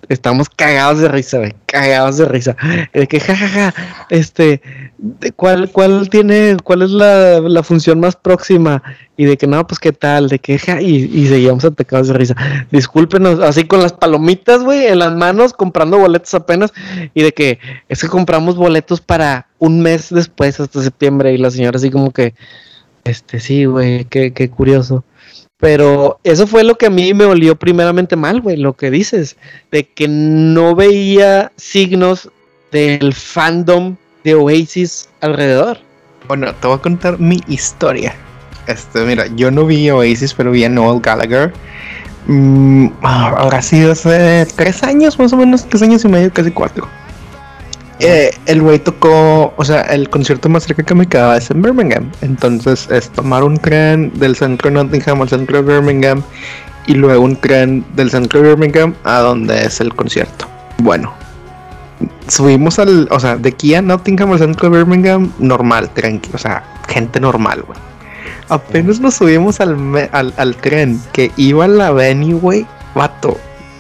estamos cagados de risa, güey, cagados de risa. De que, jajaja, este, de cuál, cuál tiene, cuál es la, la, función más próxima? Y de que no, pues qué tal, de que, ja, y, y seguíamos atacados de risa. Discúlpenos, así con las palomitas, güey, en las manos, comprando boletos apenas, y de que es que compramos boletos para un mes después, hasta septiembre, y la señora así como que, este, sí, güey, qué, qué curioso. Pero eso fue lo que a mí me olió primeramente mal, güey, lo que dices, de que no veía signos del fandom de Oasis alrededor. Bueno, te voy a contar mi historia. Este, mira, yo no vi Oasis, pero vi a Noel Gallagher. Mm, ahora sí, hace tres años, más o menos, tres años y medio, casi cuatro. Eh, el güey tocó, o sea, el concierto más cerca que me quedaba es en Birmingham. Entonces es tomar un tren del centro de Nottingham al centro de Birmingham y luego un tren del centro de Birmingham a donde es el concierto. Bueno, subimos al, o sea, de aquí a Nottingham al centro de Birmingham, normal, tranquilo, o sea, gente normal, güey. Apenas nos subimos al, al, al tren que iba a la venue, güey, vato,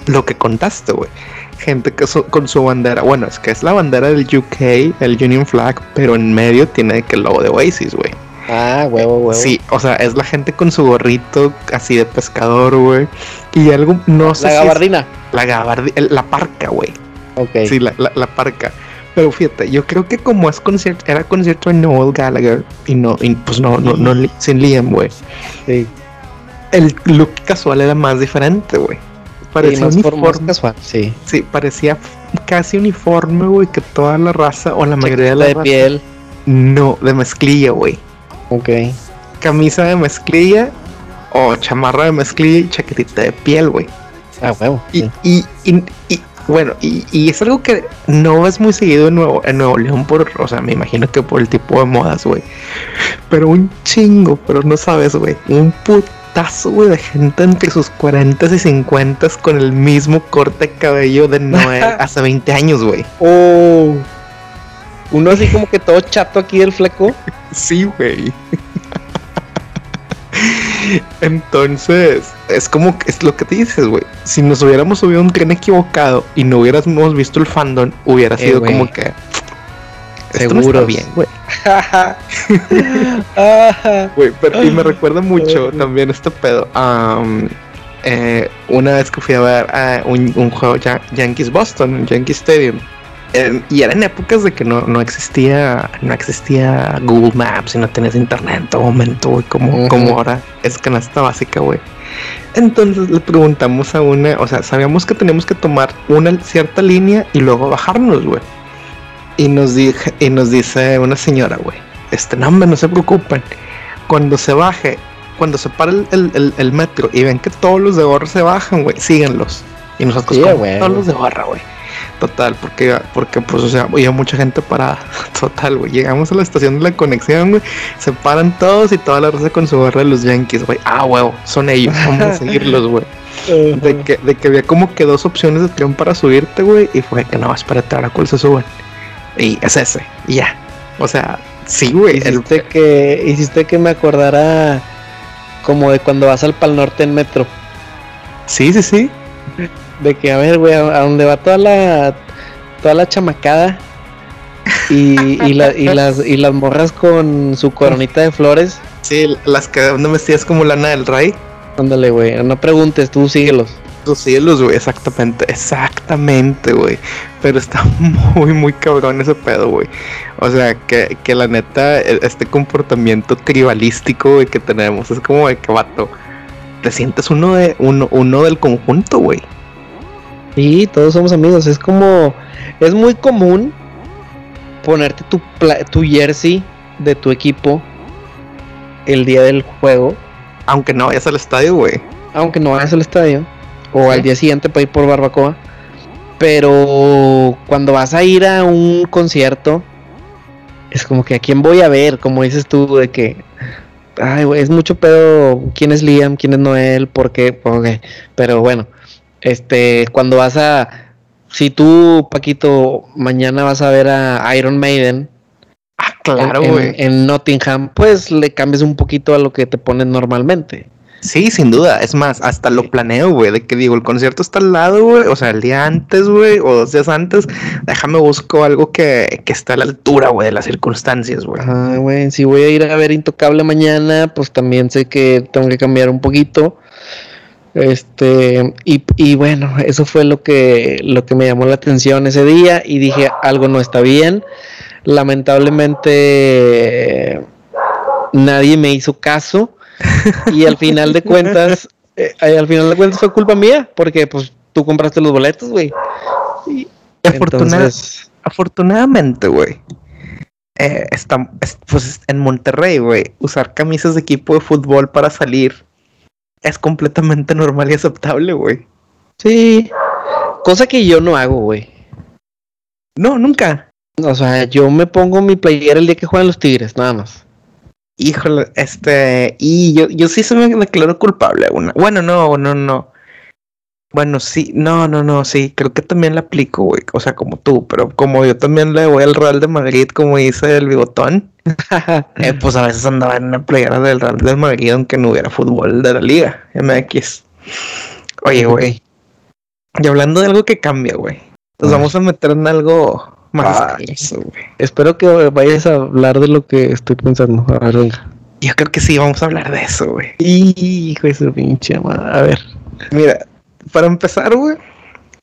lo que contaste, güey gente que con su bandera. Bueno, es que es la bandera del UK, el Union Flag, pero en medio tiene que el logo de Oasis, güey. Ah, huevo, huevo. Sí, o sea, es la gente con su gorrito así de pescador, güey. Y algo, no sé. La gabardina. la gabardina, la parca, güey. Ok. Sí, la, la, parca. Pero fíjate, yo creo que como es concierto, era concierto de Noel Gallagher y no, y pues no, no, no, sin Liam, güey. Sí. El look casual era más diferente, güey parecía uniforme. Casual, sí. Sí, parecía casi uniforme, güey, que toda la raza o la mayoría de la de piel. No, de mezclilla, güey. Ok. Camisa de mezclilla o chamarra de mezclilla y chaquetita de piel, güey. Ah, huevo. Y, y, y, bueno, y, es algo que no es muy seguido en Nuevo, en Nuevo León por, o sea, me imagino que por el tipo de modas, güey. Pero un chingo, pero no sabes, güey. Un puto de gente entre sus 40 y 50 con el mismo corte de cabello de Noel hace 20 años, güey. Oh. Uno así como que todo chato aquí del fleco. sí, güey. Entonces, es como que es lo que te dices, güey. Si nos hubiéramos subido un tren equivocado y no hubiéramos visto el fandom, hubiera eh, sido como que Seguro. bien, güey. pero, y me recuerda mucho también este pedo. Eh, una vez que fui a ver un, juego Yankees Boston, Yankees Stadium. y eran épocas de que no, no existía no existía Google Maps y no tenías internet en todo momento, güey, como, como ahora es canasta básica, güey. Entonces le preguntamos a una, o sea, sabíamos que teníamos que tomar una cierta línea y luego bajarnos, güey. Y nos, dije, y nos dice una señora, güey, este, no, no se preocupen. Cuando se baje, cuando se para el, el, metro y ven que todos los de gorra se bajan, güey, síganlos. Y nosotros todos los de gorra, güey. Total, porque, porque pues, o sea, había mucha gente para Total, güey. Llegamos a la estación de la conexión, güey. Se paran todos y toda la raza con su gorra de los Yankees, güey. Ah, huevo, son ellos. Vamos a seguirlos, güey. De que, de que había como que dos opciones de tren para subirte, güey. Y fue que no, espérate, ahora cuál se suben. Y es ese, y ya. O sea, sí, güey. Hiciste, que, hiciste que me acordara como de cuando vas al Pal Norte en metro. Sí, sí, sí. De que, a ver, güey, a, donde va toda la, toda la chamacada y, y, la, y, las, y las morras con su coronita de flores. Sí, las que me vestidas como lana del rey. Ándale, güey, no preguntes, tú síguelos los cielos, güey, exactamente, exactamente, güey. Pero está muy, muy cabrón ese pedo, güey. O sea, que, que la neta, e, este comportamiento tribalístico, güey, que tenemos, es como de que, vato, te sientes uno, de, uno, uno del conjunto, güey. Sí, todos somos amigos, es como, es muy común ponerte tu, tu jersey de tu equipo el día del juego. Aunque no vayas al estadio, güey. Aunque no vayas al estadio o al día siguiente para ir por barbacoa. Pero cuando vas a ir a un concierto, es como que a quién voy a ver, como dices tú, de que, ay, es mucho pedo quién es Liam, quién es Noel, por qué, pero bueno, este, cuando vas a, si tú, Paquito, mañana vas a ver a Iron Maiden, ah, claro, en, en, Nottingham, pues le cambias un poquito a lo que te ponen normalmente. Sí, sin duda. Es más, hasta lo planeo, güey. De que digo, el concierto está al lado, güey. O sea, el día antes, güey. O dos días antes. Déjame busco algo que, que esté a la altura, güey, de las circunstancias, güey. Ah, güey. Si voy a ir a ver Intocable mañana, pues también sé que tengo que cambiar un poquito. Este, y, y bueno, eso fue lo que, lo que me llamó la atención ese día. Y dije, algo no está bien. Lamentablemente, nadie me hizo caso y al final de cuentas, eh, al final de cuentas fue culpa mía, porque pues tú compraste los boletos, güey. Y afortunadamente, güey. Eh, está, pues en Monterrey, güey, usar camisas de equipo de fútbol para salir es completamente normal y aceptable, güey. Sí, cosa que yo no hago, güey. No, nunca. O sea, yo me pongo mi playera el día que juegan los Tigres, nada más. Híjole, este, y yo, yo sí se me declaro culpable. Una. Bueno, no, no, no. Bueno, sí, no, no, no, sí, creo que también la aplico, güey. O sea, como tú, pero como yo también le voy al Real de Madrid, como dice el bigotón, eh, pues a veces andaba en una playera del Real de Madrid, aunque no hubiera fútbol de la Liga MX. Oye, güey. Y hablando de algo que cambia, güey. Nos vamos a meter en algo Ah, espero que vayas a hablar de lo que estoy pensando. A ver, venga. Yo creo que sí, vamos a hablar de eso, güey. Hijo de su pinche madre. A ver. Mira, para empezar, güey,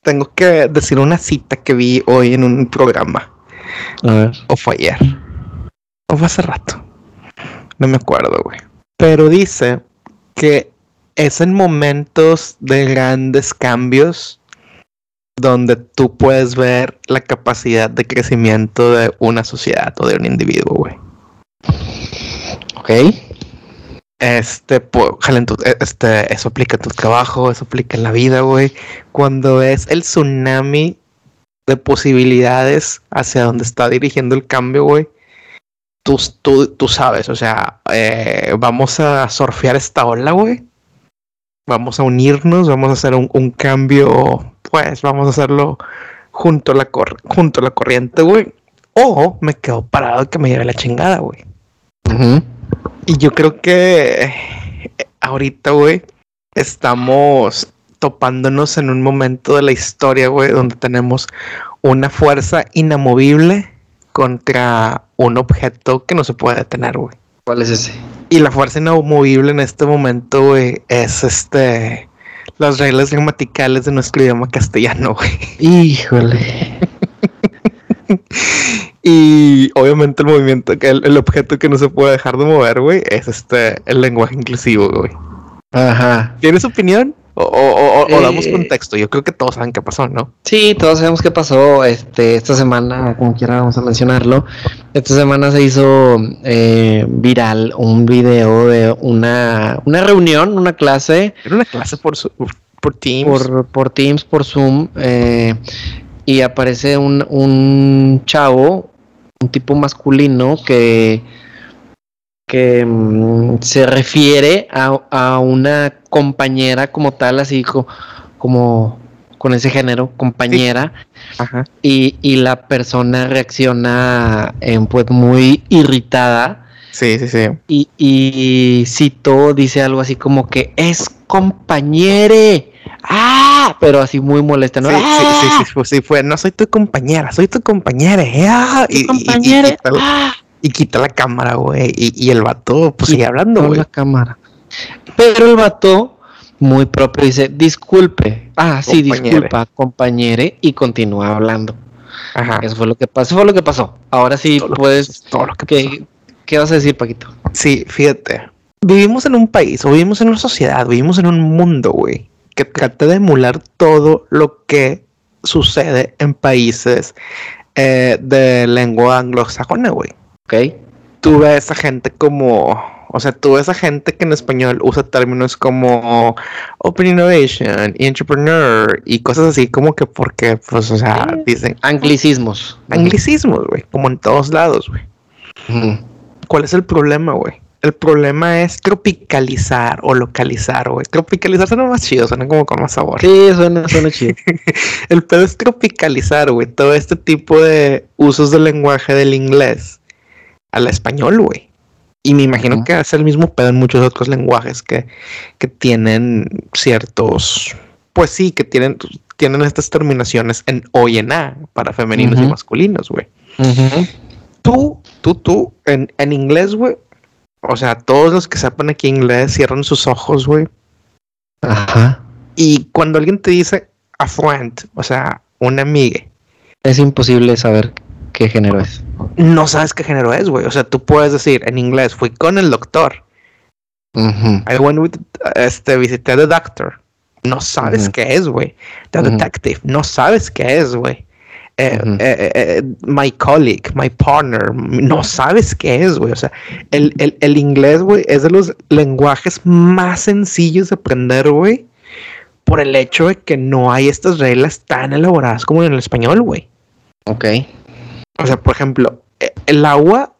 tengo que decir una cita que vi hoy en un programa. A ver. O fue ayer. O fue hace rato. No me acuerdo, güey. Pero dice que es en momentos de grandes cambios donde tú puedes ver la capacidad de crecimiento de una sociedad o de un individuo, güey. Ok. Este, pues, este, eso aplica en tu trabajo, eso aplica en la vida, güey. Cuando es el tsunami de posibilidades hacia donde está dirigiendo el cambio, güey. Tú, tú, tú, sabes, o sea, eh, vamos a surfear esta ola, güey. Vamos a unirnos, vamos a hacer un, un cambio pues vamos a hacerlo junto a la, junto a la corriente, güey. O me quedo parado que me lleve la chingada, güey. Y yo creo que ahorita, güey, estamos topándonos en un momento de la historia, güey, donde tenemos una fuerza inamovible contra un objeto que no se puede detener, güey. ¿Cuál es ese? Y la fuerza inamovible en este momento, güey, es este las reglas gramaticales de nuestro idioma castellano, güey. Híjole. y obviamente el movimiento, el, el objeto que no se puede dejar de mover, güey, es este, el lenguaje inclusivo, güey. Ajá. ¿Tienes opinión? O, o, o, damos eh, contexto. Yo creo que todos saben qué pasó, ¿no? Sí, todos sabemos qué pasó. Este, esta semana, como quiera, vamos a mencionarlo. Esta semana se hizo eh, viral un video de una, una reunión, una clase. Era una clase por, por Teams. Por, por Teams, por Zoom. Eh, y aparece un, un chavo, un tipo masculino que que mm, se refiere a, una compañera como tal, así como con ese género, compañera, Y, la persona reacciona pues muy irritada. Sí, sí, sí. Y, y citó, dice algo así como que es compañere. ¡Ah! Pero así muy molesta, ¿no? Sí, sí, sí, sí, sí, fue, no soy tu compañera, soy tu compañera. ¡Ah! Y, compañera. ¡Ah! Y quita la cámara, güey. Y, el vato, pues sigue hablando, güey. la cámara. Pero el vato, muy propio, dice, disculpe. Ah, sí, disculpa, compañere. Y continúa hablando. Ajá. Eso fue lo que pasó. fue lo que pasó. Ahora sí puedes. todo lo que ¿qué, ¿Qué vas a decir, Paquito? Sí, fíjate. Vivimos en un país, o vivimos en una sociedad, vivimos en un mundo, güey, que trata de emular todo lo que sucede en países eh, de lengua anglosajona, güey. ¿Ok? Tú ves a gente como, o sea, tú ves a gente que en español usa términos como Open Innovation, Entrepreneur y cosas así como que porque, pues, o sea, dicen... Anglicismos. Anglicismos, güey, como en todos lados, güey. ¿Cuál es el problema, güey? El problema es tropicalizar o localizar, güey. Tropicalizar suena más chido, suena como con más sabor. Sí, suena, suena chido. el pedo es tropicalizar, güey, todo este tipo de usos del lenguaje del inglés al español, güey. Y me imagino que es el mismo pedo en muchos otros lenguajes que, que tienen ciertos, pues sí, que tienen, tienen estas terminaciones en O y en A para femeninos y masculinos, güey. Tú, tú, tú, en, en inglés, güey. O sea, todos los que sepan aquí inglés cierran sus ojos, güey. Ajá. Y cuando alguien te dice a friend, o sea, una amiga. Es imposible saber qué género es. No sabes qué género es, güey. O sea, tú puedes decir en inglés, fui con el doctor. I went with, este, visité al doctor. No sabes qué es, güey. The detective. No sabes qué es, güey. Eh, eh, eh, my colleague, my partner, no sabes qué es, güey. O sea, el, el, el inglés, güey, es de los lenguajes más sencillos de aprender, güey por el hecho de que no hay estas reglas tan elaboradas como en el español, güey. Ok. O sea, por ejemplo, e, el agua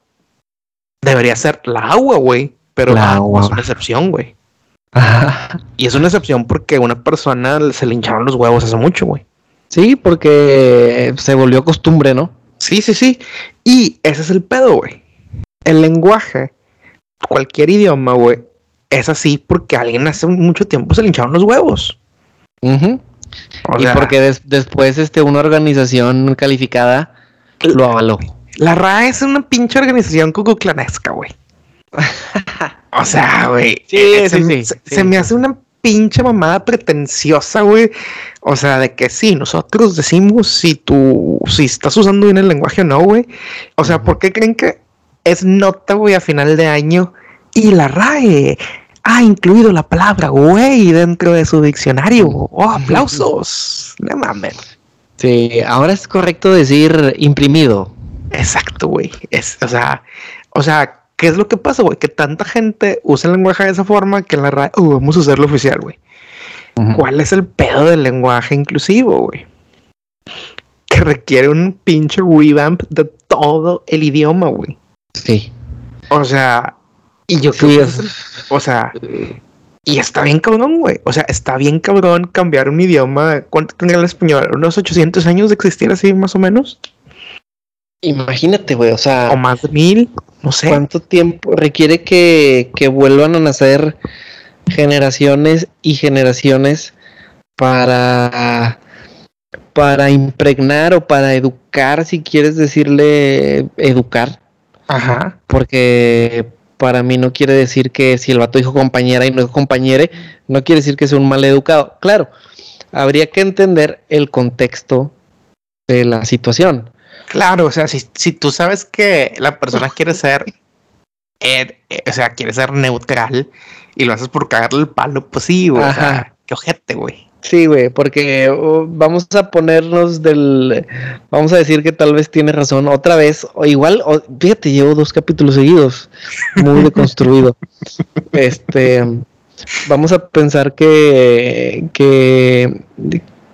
debería ser la agua, güey. Pero la agua es una excepción, güey. y es una excepción porque una persona se le hincharon los huevos hace mucho, güey. Sí, porque se volvió costumbre, ¿no? Sí, sí, sí. Y ese es el pedo, güey. El lenguaje, cualquier idioma, güey, es así porque alguien hace mucho tiempo se le hincharon los huevos y porque después este, una organización calificada lo avaló. La RAE es una pinche organización cucuclanesca, güey. o sea, güey. Eh, se, me hace una pinche mamada pretenciosa, güey. O sea, de que sí, nosotros decimos si tú, si estás usando bien el lenguaje o no, güey. O sea, ¿por qué creen que es nota, güey, a final de año? Y la RAE ha incluido la palabra güey dentro de su diccionario. ¡Oh, aplausos! No mames. Sí, ahora es correcto decir imprimido. Exacto, güey. Es, o sea, o sea, ¿qué es lo que pasa, güey? Que tanta gente usa el lenguaje de esa forma que en la radio, uh, vamos a hacerlo oficial, güey. ¿Cuál es el pedo del lenguaje inclusivo, güey? Que requiere un pinche revamp de todo el idioma, güey. Sí. O sea, y yo creo o sea, y está bien cabrón, güey. O sea, está bien cabrón cambiar un idioma. ¿Cuánto tendría el español? ¿Unos 800 años de existir así, más o menos? Imagínate, güey, o sea. O más de mil, no sé. ¿Cuánto tiempo requiere que, que vuelvan a nacer generaciones y generaciones para para impregnar o para educar, si quieres decirle educar. Ajá. Porque para mí no quiere decir que si el vato dijo compañera y no dijo compañere, no quiere decir que sea un mal educado. Claro, habría que entender el contexto de la situación. Claro, o sea, si, si tú sabes que la persona quiere ser, eh, o sea, quiere ser neutral y lo haces por cagarle el palo, pues sí. O sea, qué ojete, güey. Sí, güey, porque uh, vamos a ponernos del. Vamos a decir que tal vez tiene razón otra vez. O igual, fíjate, llevo dos capítulos seguidos. Muy deconstruido. este. Vamos a pensar que. Que.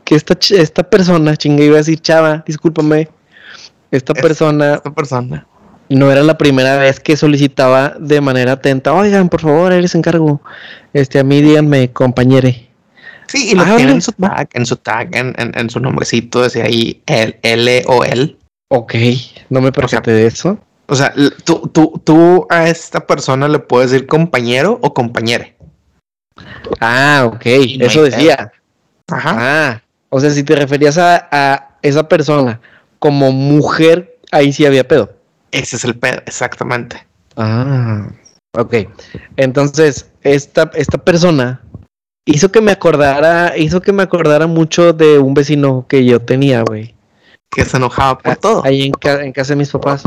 Que esta, esta persona, chinga, iba a decir chava, discúlpame. Esta persona. Esta persona. No era la primera vez que solicitaba de manera atenta. Oigan, por favor, eres encargo. Este, a mí díganme, compañere Sí, y lo ah, tiene en su tag, en su tag, en, en, su nombrecito, decía ahí el L o L. Ok, no me percaté de eso. O sea, tú, tú, tú a esta persona le puedes decir compañero o compañere. Ah, ok, eso decía. Ajá. Ah, o sea, si te referías a, a, esa persona como mujer, ahí sí había pedo. Ese es el pedo, exactamente. Ah, ok. Entonces, esta, esta persona hizo que me acordara, hizo que me acordara mucho de un vecino que yo tenía, güey. Que se enojaba por todo. Ahí en, casa de mis papás.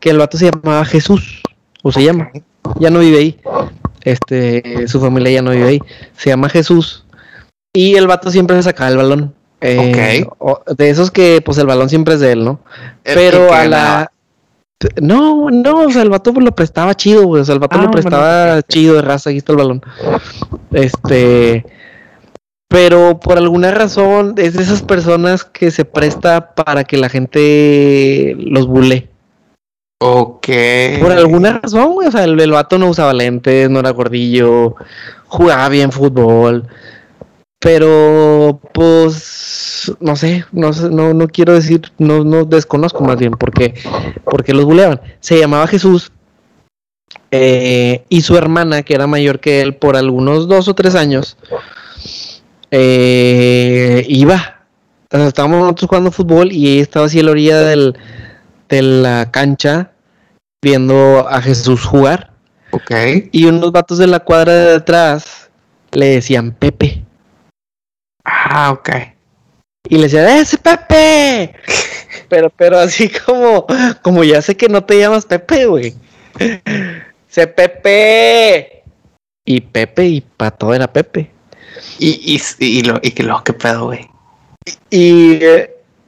Que el vato se llamaba Jesús. O se llama. Ya no vive ahí. Este, su familia ya no vive ahí. Se llama Jesús. Y el vato siempre se sacaba el balón. Eh, de esos que, pues el balón siempre es de él, ¿no? Pero a la. No, no, o sea, el vato lo prestaba chido, güey. O sea, el vato lo ah, prestaba chido de raza, aquí está el balón. Este. Pero por alguna razón es de esas personas que se presta para que la gente los bule. Ok. Por alguna razón, güey. O sea, el, el vato no usaba lentes, no era gordillo, jugaba bien fútbol. Pero, pues, no sé, no, no, no quiero decir, no, no desconozco más bien porque, porque los buleaban. Se llamaba Jesús Eh, y su hermana, que era mayor que él por algunos dos o tres años, eh, iba. estábamos nosotros jugando fútbol y ella estaba así a la orilla del, de la cancha viendo a Jesús jugar. Y unos vatos de la cuadra de detrás le decían Pepe. Ah, ok. Y le decían, ¡ese Pepe! pero, pero así como, como ya sé que no te llamas Pepe, güey. Se Pepe. Y Pepe y Pato era Pepe. Y, y, y, lo, y que lo, qué pedo, güey. Y,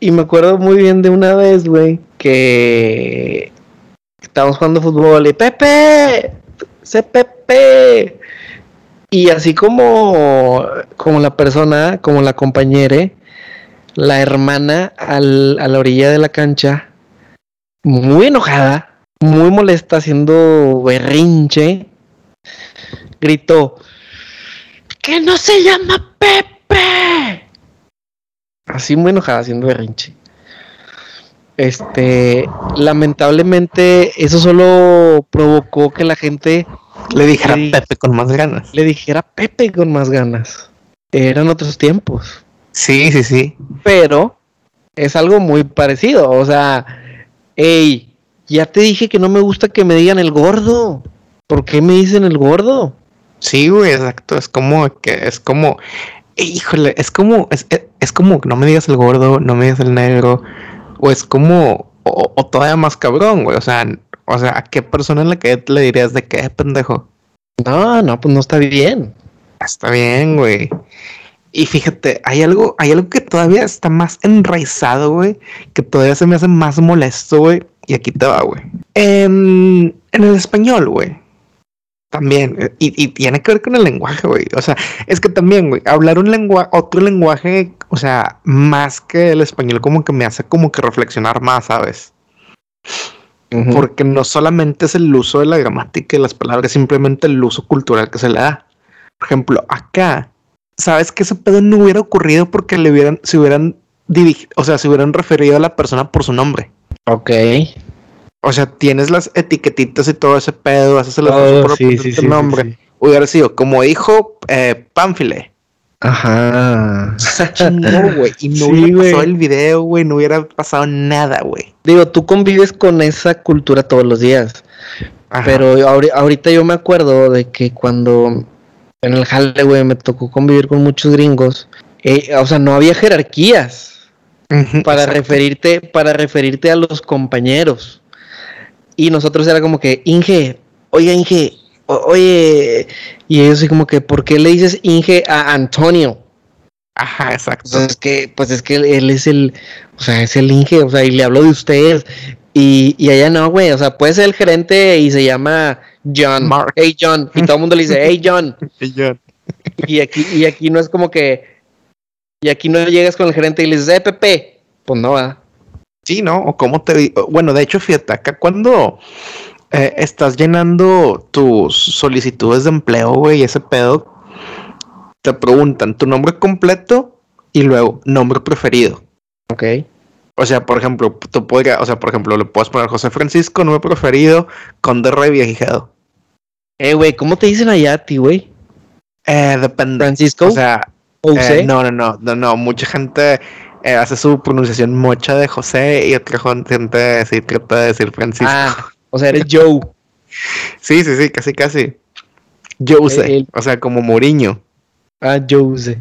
y me acuerdo muy bien de una vez, güey, que estábamos jugando fútbol y Pepe, se Pepe. Y así como, como la persona, como la compañera, la hermana al, a la orilla de la cancha, muy enojada, muy molesta, haciendo berrinche, gritó, que no se llama Pepe. Así muy enojada, haciendo berrinche. Este, lamentablemente, eso solo provocó que la gente le dijera Pepe con más ganas. Le dijera Pepe con más ganas. Eran otros tiempos. Sí, sí, sí. Pero es algo muy parecido. O sea, hey, ya te dije que no me gusta que me digan el gordo. ¿Por qué me dicen el gordo? Sí, güey, exacto. Es como que es como, híjole, es como, es, es, como que no me digas el gordo, no me digas el negro, o es como, o, todavía más cabrón, güey. O sea, o sea, ¿a qué persona en la que le dirías de qué pendejo? No, no, pues no está bien. Está bien, güey. Y fíjate, hay algo, hay algo que todavía está más enraizado, güey, que todavía se me hace más molesto, güey. Y aquí te va, güey. En, en el español, güey. También, eh, y, tiene que ver con el lenguaje, güey. O sea, es que también, güey, hablar un lenguaje, otro lenguaje, o sea, más que el español, como que me hace como que reflexionar más, ¿sabes? Porque no solamente es el uso de la gramática y las palabras, simplemente el uso cultural que se le da. Por ejemplo, acá, sabes que ese pedo no hubiera ocurrido porque le hubieran, se hubieran dirigido, o sea, se hubieran referido a la persona por su nombre. Ok. O sea, tienes las etiquetitas y todo ese pedo, haces el oh, sí, sí, nombre. Hubiera sido como hijo eh, Pánfile. Ajá. No, güey. Y no hubiera pasado el video, güey. No hubiera pasado nada, güey. Digo, tú convives con esa cultura todos los días. Pero ahorita yo me acuerdo de que cuando en el jale, güey, me tocó convivir con muchos gringos. Eh, o sea, no había jerarquías para referirte, para referirte a los compañeros. Y nosotros era como que, Inge, oye Inge, oye, y ellos así como que, ¿por qué le dices Inge a Antonio? Ajá, exacto. Pues es que, pues es que él, es el, o sea, es el Inge, o sea, y le hablo de ustedes. Y, y allá no, güey, o sea, puede ser el gerente y se llama John. Hey John. Y todo el mundo le dice, hey John. Hey John. Y aquí, y aquí no es como que. Y aquí no llegas con el gerente y le dices, eh, Pepe. Pues no, va. Sí, ¿no? O cómo te. Bueno, de hecho, fíjate, acá cuando eh, estás llenando tus solicitudes de empleo, güey, ese pedo, te preguntan tu nombre completo y luego nombre preferido. Ok. O sea, por ejemplo, tú podrías, o sea, por ejemplo, le puedes poner José Francisco, nombre preferido, Conde Rey Viejijado. Eh, güey, ¿cómo te dicen allá a ti, güey? Eh, depende. Francisco. O sea, eh, no, no, no, no, no. Mucha gente eh, hace su pronunciación mocha de José y otra gente sí trata de decir Francisco. Ah, o sea, eres Joe. sí, sí, sí, casi, casi. Jose, o sea, como Moriño. Ah, Jose.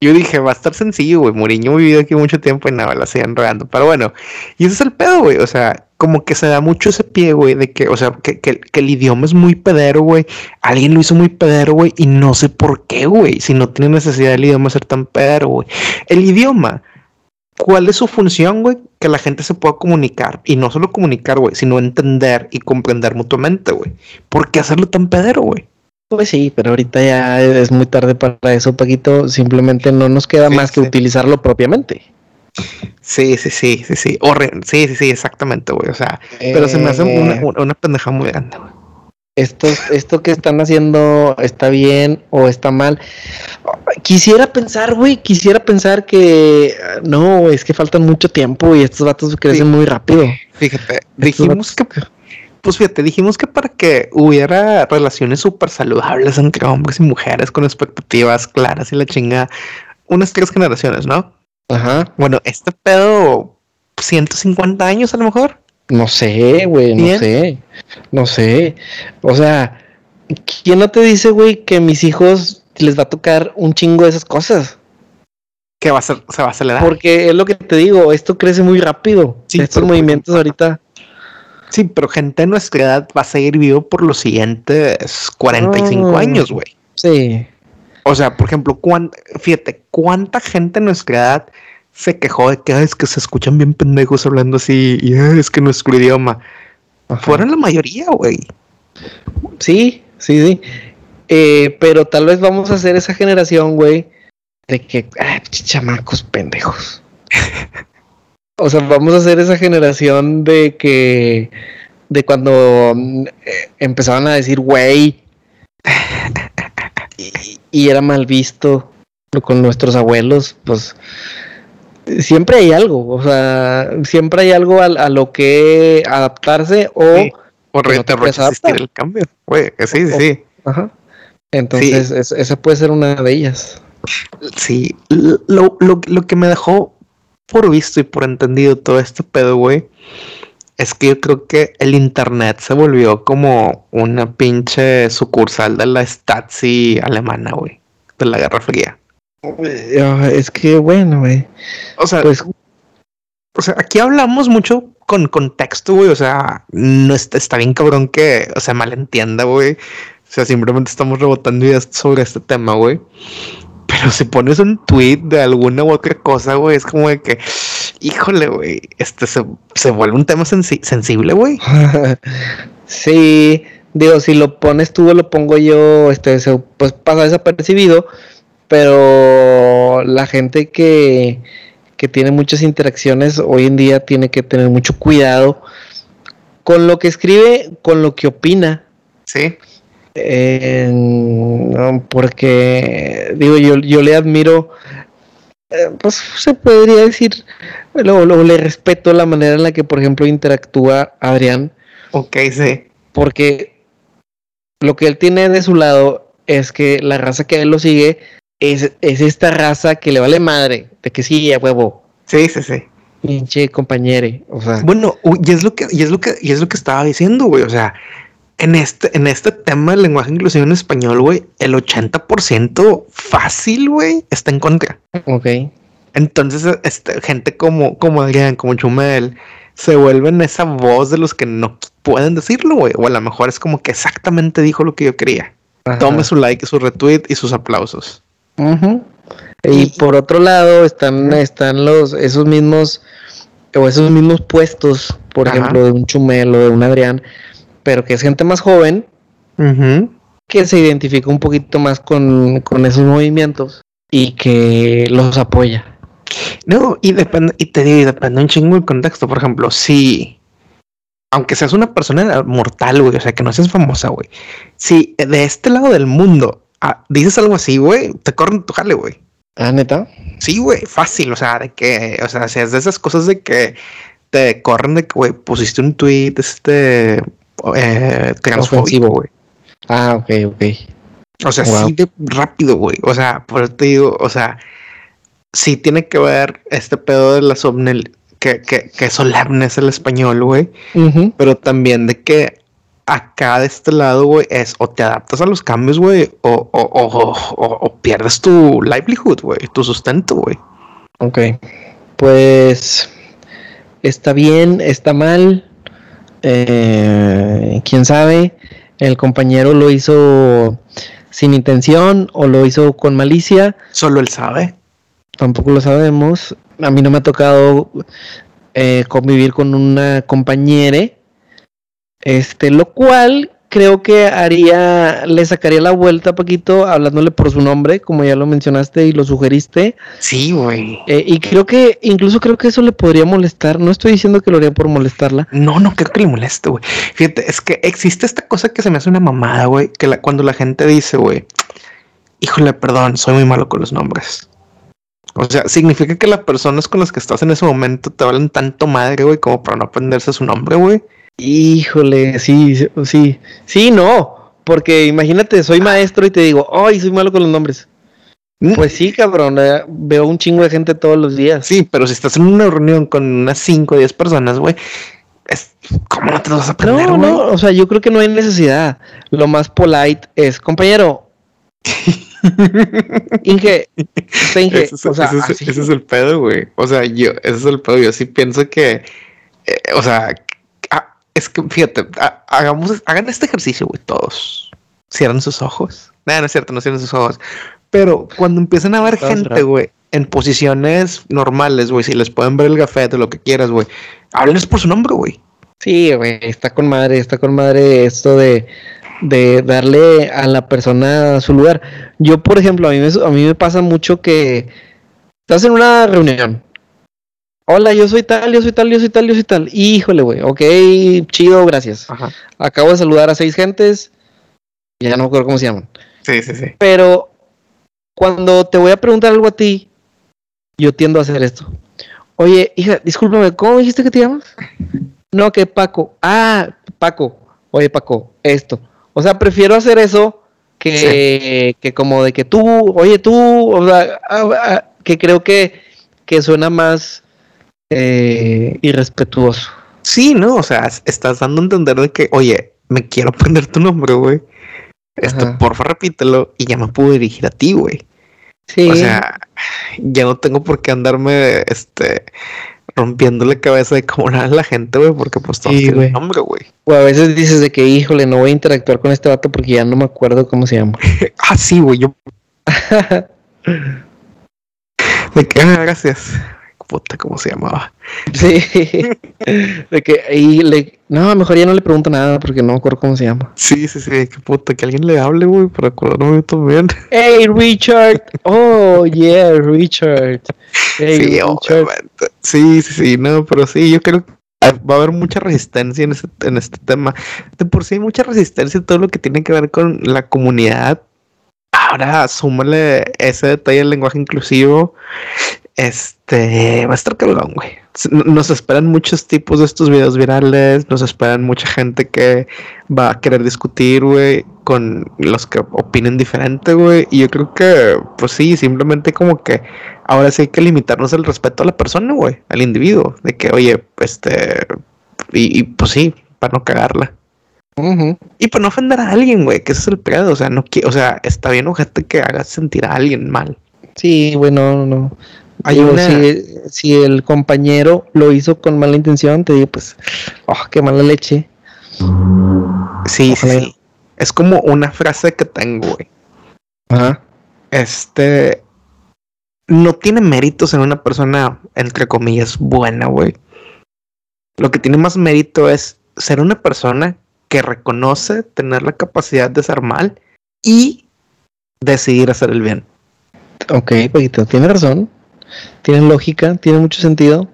Yo dije, va a estar sencillo, güey. Moriño vivido aquí mucho tiempo y nada, la siguen enredando. Pero bueno, y ese es el pedo, güey. O sea, como que se da mucho ese pie, güey, de que, o sea, que, que, el idioma es muy pedero, güey. Alguien lo hizo muy pedero, güey, y no sé por qué, güey. Si no tiene necesidad el idioma ser tan pedero, güey. El idioma, ¿cuál es su función, güey? Que la gente se pueda comunicar. Y no solo comunicar, güey, sino entender y comprender mutuamente, güey. ¿Por qué hacerlo tan pedero, güey? Pues sí, pero ahorita ya es muy tarde para eso, Paquito. Simplemente no nos queda más que utilizarlo propiamente. Sí, sí, sí, sí, sí. sí, sí, sí, exactamente, güey. O sea, pero se me hace una, eh. una pendeja muy grande, güey. Esto, esto que están haciendo está bien o está mal. Quisiera pensar, güey, quisiera pensar que no, es que faltan mucho tiempo y estos datos crecen muy rápido. Fíjate, dijimos que pues fíjate, dijimos que para que hubiera relaciones súper saludables entre hombres y mujeres con expectativas claras y la chinga, unas tres generaciones, ¿no? Ajá. Bueno, este pedo, 150 años a lo mejor. No sé, güey, no sé. No sé. O sea, ¿quién no te dice, güey, que mis hijos les va a tocar un chingo de esas cosas? Que va a ser, se va a acelerar. Porque es lo que te digo, esto crece muy rápido. Sí, Estos pero, movimientos ahorita. Sí, pero gente de nuestra edad va a seguir vivo por los siguientes 45 Ah. años, güey. Sí. O sea, por ejemplo, cuán- fíjate, ¿cuánta gente de nuestra edad se quejó de que "Ay, es que se escuchan bien pendejos hablando así y "Ay, es que nuestro idioma? Fueron la mayoría, güey. Sí, sí, sí. Eh, pero tal vez vamos a ser esa generación, güey, de que, ah, chamacos pendejos. o sea, vamos a ser esa generación de que, de cuando eh, empezaban a decir, güey, y, y era mal visto con nuestros abuelos, pues siempre hay algo, o sea, siempre hay algo a, a lo que adaptarse o... Sí. O Que re- no te te puedes resistir adaptar. el cambio, güey. Sí, sí, O- sí. Ajá. Entonces, es- esa puede ser una de ellas. Sí, lo, lo, lo que me dejó por visto y por entendido todo este pedo, güey, es que yo creo que el internet se volvió como una pinche sucursal de la Stasi alemana, güey, de la Guerra Fría. Eh, Es que, bueno, güey. O sea, Pues, o sea, aquí hablamos mucho con contexto, güey. O sea, no está, está bien cabrón que, o sea, malentienda, güey. O sea, simplemente estamos rebotando ideas sobre este tema, güey. Pero si pones un tweet de alguna u otra cosa, güey, es como de que, híjole, güey, este se, se vuelve un tema sensi- sensible, güey. sí, digo, si lo pones tú o lo pongo yo, este, se- pues pasa desapercibido, pero la gente que, que tiene muchas interacciones hoy en día tiene que tener mucho cuidado con lo que escribe, con lo que opina. Sí. Eh, no, porque digo yo, yo le admiro eh, pues se podría decir luego, luego le respeto la manera en la que por ejemplo interactúa Adrián Ok, sí. porque lo que él tiene de su lado es que la raza que él lo sigue es, es esta raza que le vale madre de que sí a huevo Sí, sí, sí. pinche compañere o sea Bueno, y es lo que, y es lo que, y es lo que estaba diciendo, güey. O sea, en este, en este tema del lenguaje inclusivo en español, güey, el 80% fácil, güey, está en contra. ok Entonces, este, gente como, como Adrián, como Chumel, se vuelven esa voz de los que no pueden decirlo, güey. O a lo mejor es como que exactamente dijo lo que yo quería. Ajá. Tome su like, su retweet y sus aplausos. Y Y- por otro lado están, están los, esos mismos, o esos mismos puestos, por Ajá. ejemplo, de un Chumel o de un Adrián, pero que es gente más joven, que se identifica un poquito más con, con esos movimientos y que los apoya. No, y depende, y te digo, y depende un chingo el contexto. Por ejemplo, si, aunque seas una persona mortal, güey, o sea, que no seas famosa, güey, si de este lado del mundo ah, dices algo así, güey, te corren tu jale, güey. Ah, neta. Sí, güey, fácil, o sea, de que, o sea, si es de esas cosas de que te corren de que, güey, pusiste un tweet, este, eh, transfóbico, güey. Ah, ok, ok. O sea, Wow. sí de rápido, güey. O sea, por eso te digo, o sea, sí tiene que ver este pedo de la somnel, que, que, que solemne es el español, güey. Pero también de que acá de este lado, güey, es o te adaptas a los cambios, güey, o, o, o, pierdes tu livelihood, güey, tu sustento, güey. Ok. Pues está bien, está mal. Eh, Quién sabe. El compañero lo hizo sin intención o lo hizo con malicia. Solo él sabe. Tampoco lo sabemos. A mí no me ha tocado eh, convivir con una compañera. Este, lo cual creo que haría, le sacaría la vuelta, Paquito, hablándole por su nombre, como ya lo mencionaste y lo sugeriste. Sí, güey. Eh, y creo que, incluso creo que eso le podría molestar. No estoy diciendo que lo haría por molestarla. No, no creo que le moleste, güey. Fíjate, es que existe esta cosa que se me hace una mamada, güey, que la- cuando la gente dice, güey, híjole, perdón, soy muy malo con los nombres. O sea, significa que las personas con las que estás en ese momento te valen tanto madre, güey, como para no aprenderse su nombre, güey. Híjole, sí, sí, sí, no, porque imagínate, soy maestro y te digo, ay, soy malo con los nombres. Mm. Pues sí, cabrón, eh, veo un chingo de gente todos los días. Sí, pero si estás en una reunión con unas 5 o 10 personas, güey, es- ¿cómo no te vas a aprender, No, güey? no, o sea, yo creo que no hay necesidad. Lo más polite es, compañero. Inge, Inge, Ese es, o sea, ese es- así. ese es el pedo, güey. O sea, yo, ese es el pedo. Yo sí pienso que, eh, o sea, es que fíjate, hagamos, hagan este ejercicio, güey, todos. Cierran sus ojos. Nada, no es cierto, no cierran sus ojos. Pero cuando empiezan a ver gente, güey, en posiciones normales, güey, si les pueden ver el gafete, lo que quieras, güey, háblenles por su nombre, güey. Sí, güey, está con madre, está con madre esto de, de darle a la persona su lugar. Yo, por ejemplo, a mí, me, a mí me pasa mucho que estás en una reunión. Hola, yo soy tal, yo soy tal, yo soy tal, yo soy tal. Híjole, güey, ok, chido, gracias. Ajá. Acabo de saludar a seis gentes, ya no me acuerdo cómo se llaman. Sí, sí, sí. Pero cuando te voy a preguntar algo a ti, yo tiendo a hacer esto. Oye, hija, discúlpame, ¿cómo dijiste que te llamas? No, que Paco. Ah, Paco. Oye, Paco, esto. O sea, prefiero hacer eso que, que como de que tú, oye, tú, o sea, ah, ah, que creo que, que suena más eh, irrespetuoso. Sí, no, o sea, es- estás dando a entender de que, oye, me quiero aprender tu nombre, güey. Esto, porfa, repítelo y ya me puedo dirigir a ti, güey. Sí. O sea, ya no tengo por qué andarme, este, rompiendo la cabeza de cómo hablar a la gente, güey, porque pues todos Sí, tienen güey. nombre, güey. o a veces dices de que, híjole, no voy a interactuar con este vato porque ya no me acuerdo cómo se llama. Ah, sí, güey, yo. De que, ah, gracias. Puta, ¿cómo se llamaba? Sí. de que ahí le. No, mejor ya no le pregunto nada porque no me acuerdo cómo se llama. Sí, sí, sí, qué puta, que alguien le hable, güey, para acordarme yo también. Hey, Richard. Oh, yeah, Richard. Hey, sí, Richard. obviamente. Sí, sí, sí, no, pero sí, yo creo que va a haber mucha resistencia en este, en este tema. De por sí hay mucha resistencia en todo lo que tiene que ver con la comunidad. Ahora, súmale ese detalle del lenguaje inclusivo. Este va a estar cabrón, güey. Nos esperan muchos tipos de estos videos virales. Nos esperan mucha gente que va a querer discutir, güey, con los que opinen diferente, güey. Y yo creo que, pues sí, simplemente como que ahora sí hay que limitarnos el respeto a la persona, güey, al individuo. De que, oye, este, y, y, pues sí, para no cagarla. Y para no ofender a alguien, güey, que ese es el pedo. O sea, no o sea, está bien, ojete, que hagas sentir a alguien mal. Sí, bueno, no, no. Hay Digo, una- si, si el compañero lo hizo con mala intención, te digo, pues, oh, qué mala leche. Sí, sí, Ojalá. sí. Es como una frase que tengo, güey. Ajá. Este no tiene méritos en una persona, entre comillas, buena, güey. Lo que tiene más mérito es ser una persona que reconoce tener la capacidad de ser mal y decidir hacer el bien. Ok, poquito, tiene razón. Tiene lógica, tiene mucho sentido.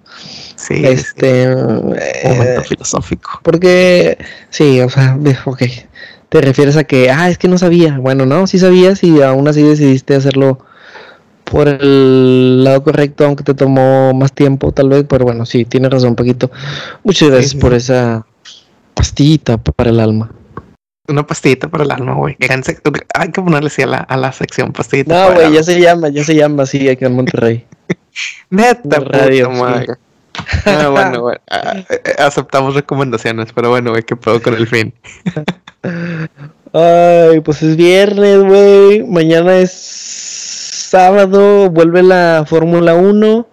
Sí, Este. es un momento eh, filosófico. Porque, sí, o sea, ok. Te refieres a que, ah, es que no sabía. Bueno, no, sí sabías y aún así decidiste hacerlo por el lado correcto, aunque te tomó más tiempo, tal vez. Pero bueno, sí, tienes razón, Paquito. Muchas gracias sí. por esa pastillita para el alma. Una pastillita para el alma, güey. Hay que ponerle así a la, a la sección pastillita. No, güey, ya se llama, ya se llama así aquí en Monterrey. Neta, radio, puta. Ah, bueno, ah, eh, aceptamos recomendaciones, pero bueno, güey, ¿qué puedo con el fin? Ay, pues es viernes, güey. Mañana es sábado, vuelve la Fórmula 1.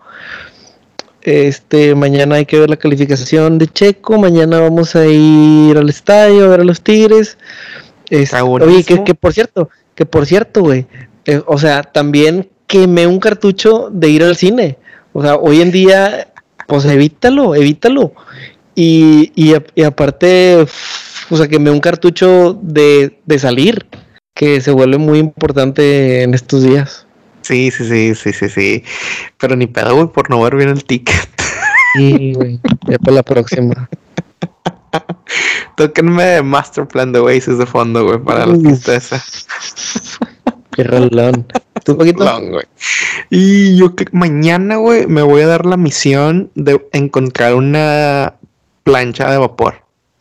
Este, mañana hay que ver la calificación de Checo. Mañana vamos a ir al estadio a ver a los Tigres. Este, oye, que por cierto, que por cierto, güey. eh, o sea, también quemé un cartucho de ir al cine. O sea, hoy en día, pues evítalo, evítalo. Y, y, y aparte, o sea, quemé un cartucho de, de salir, que se vuelve muy importante en estos días. Sí, sí, sí, sí, sí, sí. Pero ni pedo, güey, por no ver bien el ticket. Sí, güey. Ya para la próxima. Tóquenme Master Plan de Oasis de fondo, güey, para la tristeza. Qué rolón. Long, güey. Y yo que mañana, güey, me voy a dar la misión de encontrar una plancha de vapor.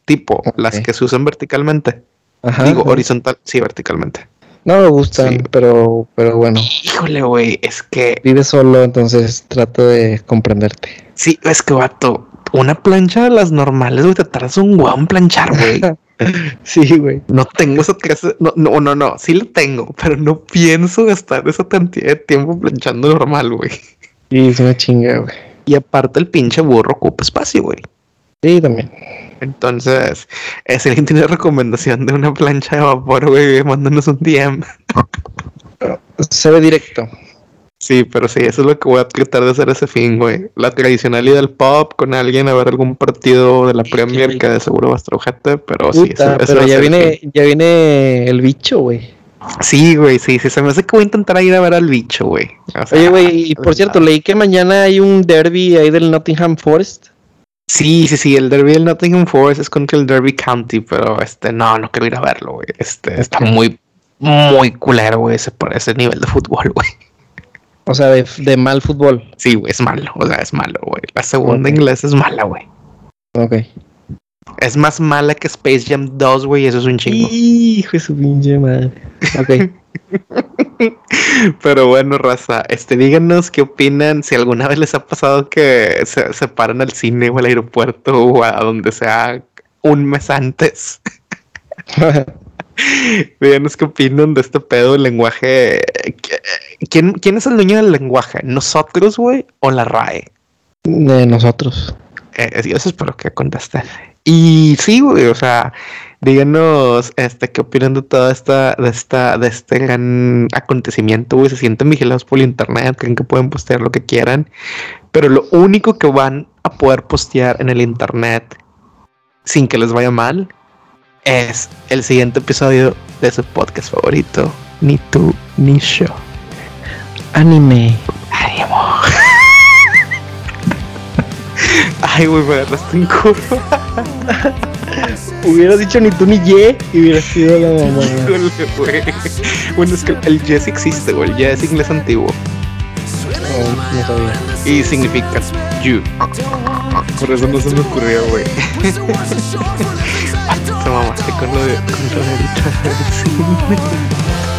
tipo las que se usan verticalmente. Ajá, Digo, ajá. horizontal, sí, verticalmente. No me gustan, Sí. pero, pero bueno, Híjole, güey, es que vives solo, entonces trato de comprenderte. sí, es que vato, una plancha de las normales, güey, te tardas un huevo en planchar, güey. Sí, güey. No tengo esa clase, no, no, no, no, sí lo tengo, pero no pienso gastar esa cantidad de tiempo planchando normal, güey. Sí, es una chinga, güey. Y aparte el pinche burro ocupa espacio, güey. Sí, también. Entonces, eh, si alguien tiene recomendación de una plancha de vapor, güey, mándanos un DM. Se ve directo. Sí, pero sí, eso es lo que voy a tratar de hacer ese fin, güey. La tradicional ida al pub con alguien a ver algún partido de la Premier sí. que de seguro va a estar ojete, pero sí, Puta, eso- eso pero ya viene, ya viene el bicho, güey. Sí, güey, sí, sí, se me hace que voy a intentar ir a ver al bicho, güey. O sea, Oye, güey, y por cierto, leí que mañana hay un derby ahí del Nottingham Forest. Sí, sí, sí, el derby del Nottingham Forest es contra el Derby County, pero este, no, no quiero ir a verlo, güey. Este, está muy, muy culero, güey, ese, por ese nivel de fútbol, güey. O sea, de, de mal fútbol. Sí, güey, es malo, o sea, es malo, güey. La segunda Ok. inglesa es mala, güey. Ok. Es más mala que Space Jam 2, güey, eso es un chingo. Hijo de su pinche madre. Ok. Pero bueno, raza, este, díganos qué opinan, si alguna vez les ha pasado que se, se paran al cine o al aeropuerto o a donde sea un mes antes. Díganos qué opinan de este pedo del lenguaje. ¿Quién, quién es el dueño del lenguaje? ¿Nosotros, güey, o la RAE? de nosotros. Eh, yo espero que conteste. Y sí, güey, o sea, díganos este, qué opinan de toda esta, de esta, de este gran acontecimiento, güey. Se sienten vigilados por el internet, creen que pueden postear lo que quieran. Pero lo único que van a poder postear en el internet sin que les vaya mal es el siguiente episodio de su podcast favorito. Ni tú ni yo. Anime. ¡Ánimo! Ay, güey, me agarraste en curva. Hubieras dicho ni tú ni ye y hubiera sido la mamá. Híjole, güey. Bueno, es que el yes existe, güey. El yes es inglés antiguo. No, no sabía. Y significa you. Por eso no se me ocurrió, güey. Mamaste con lo de. Con lo de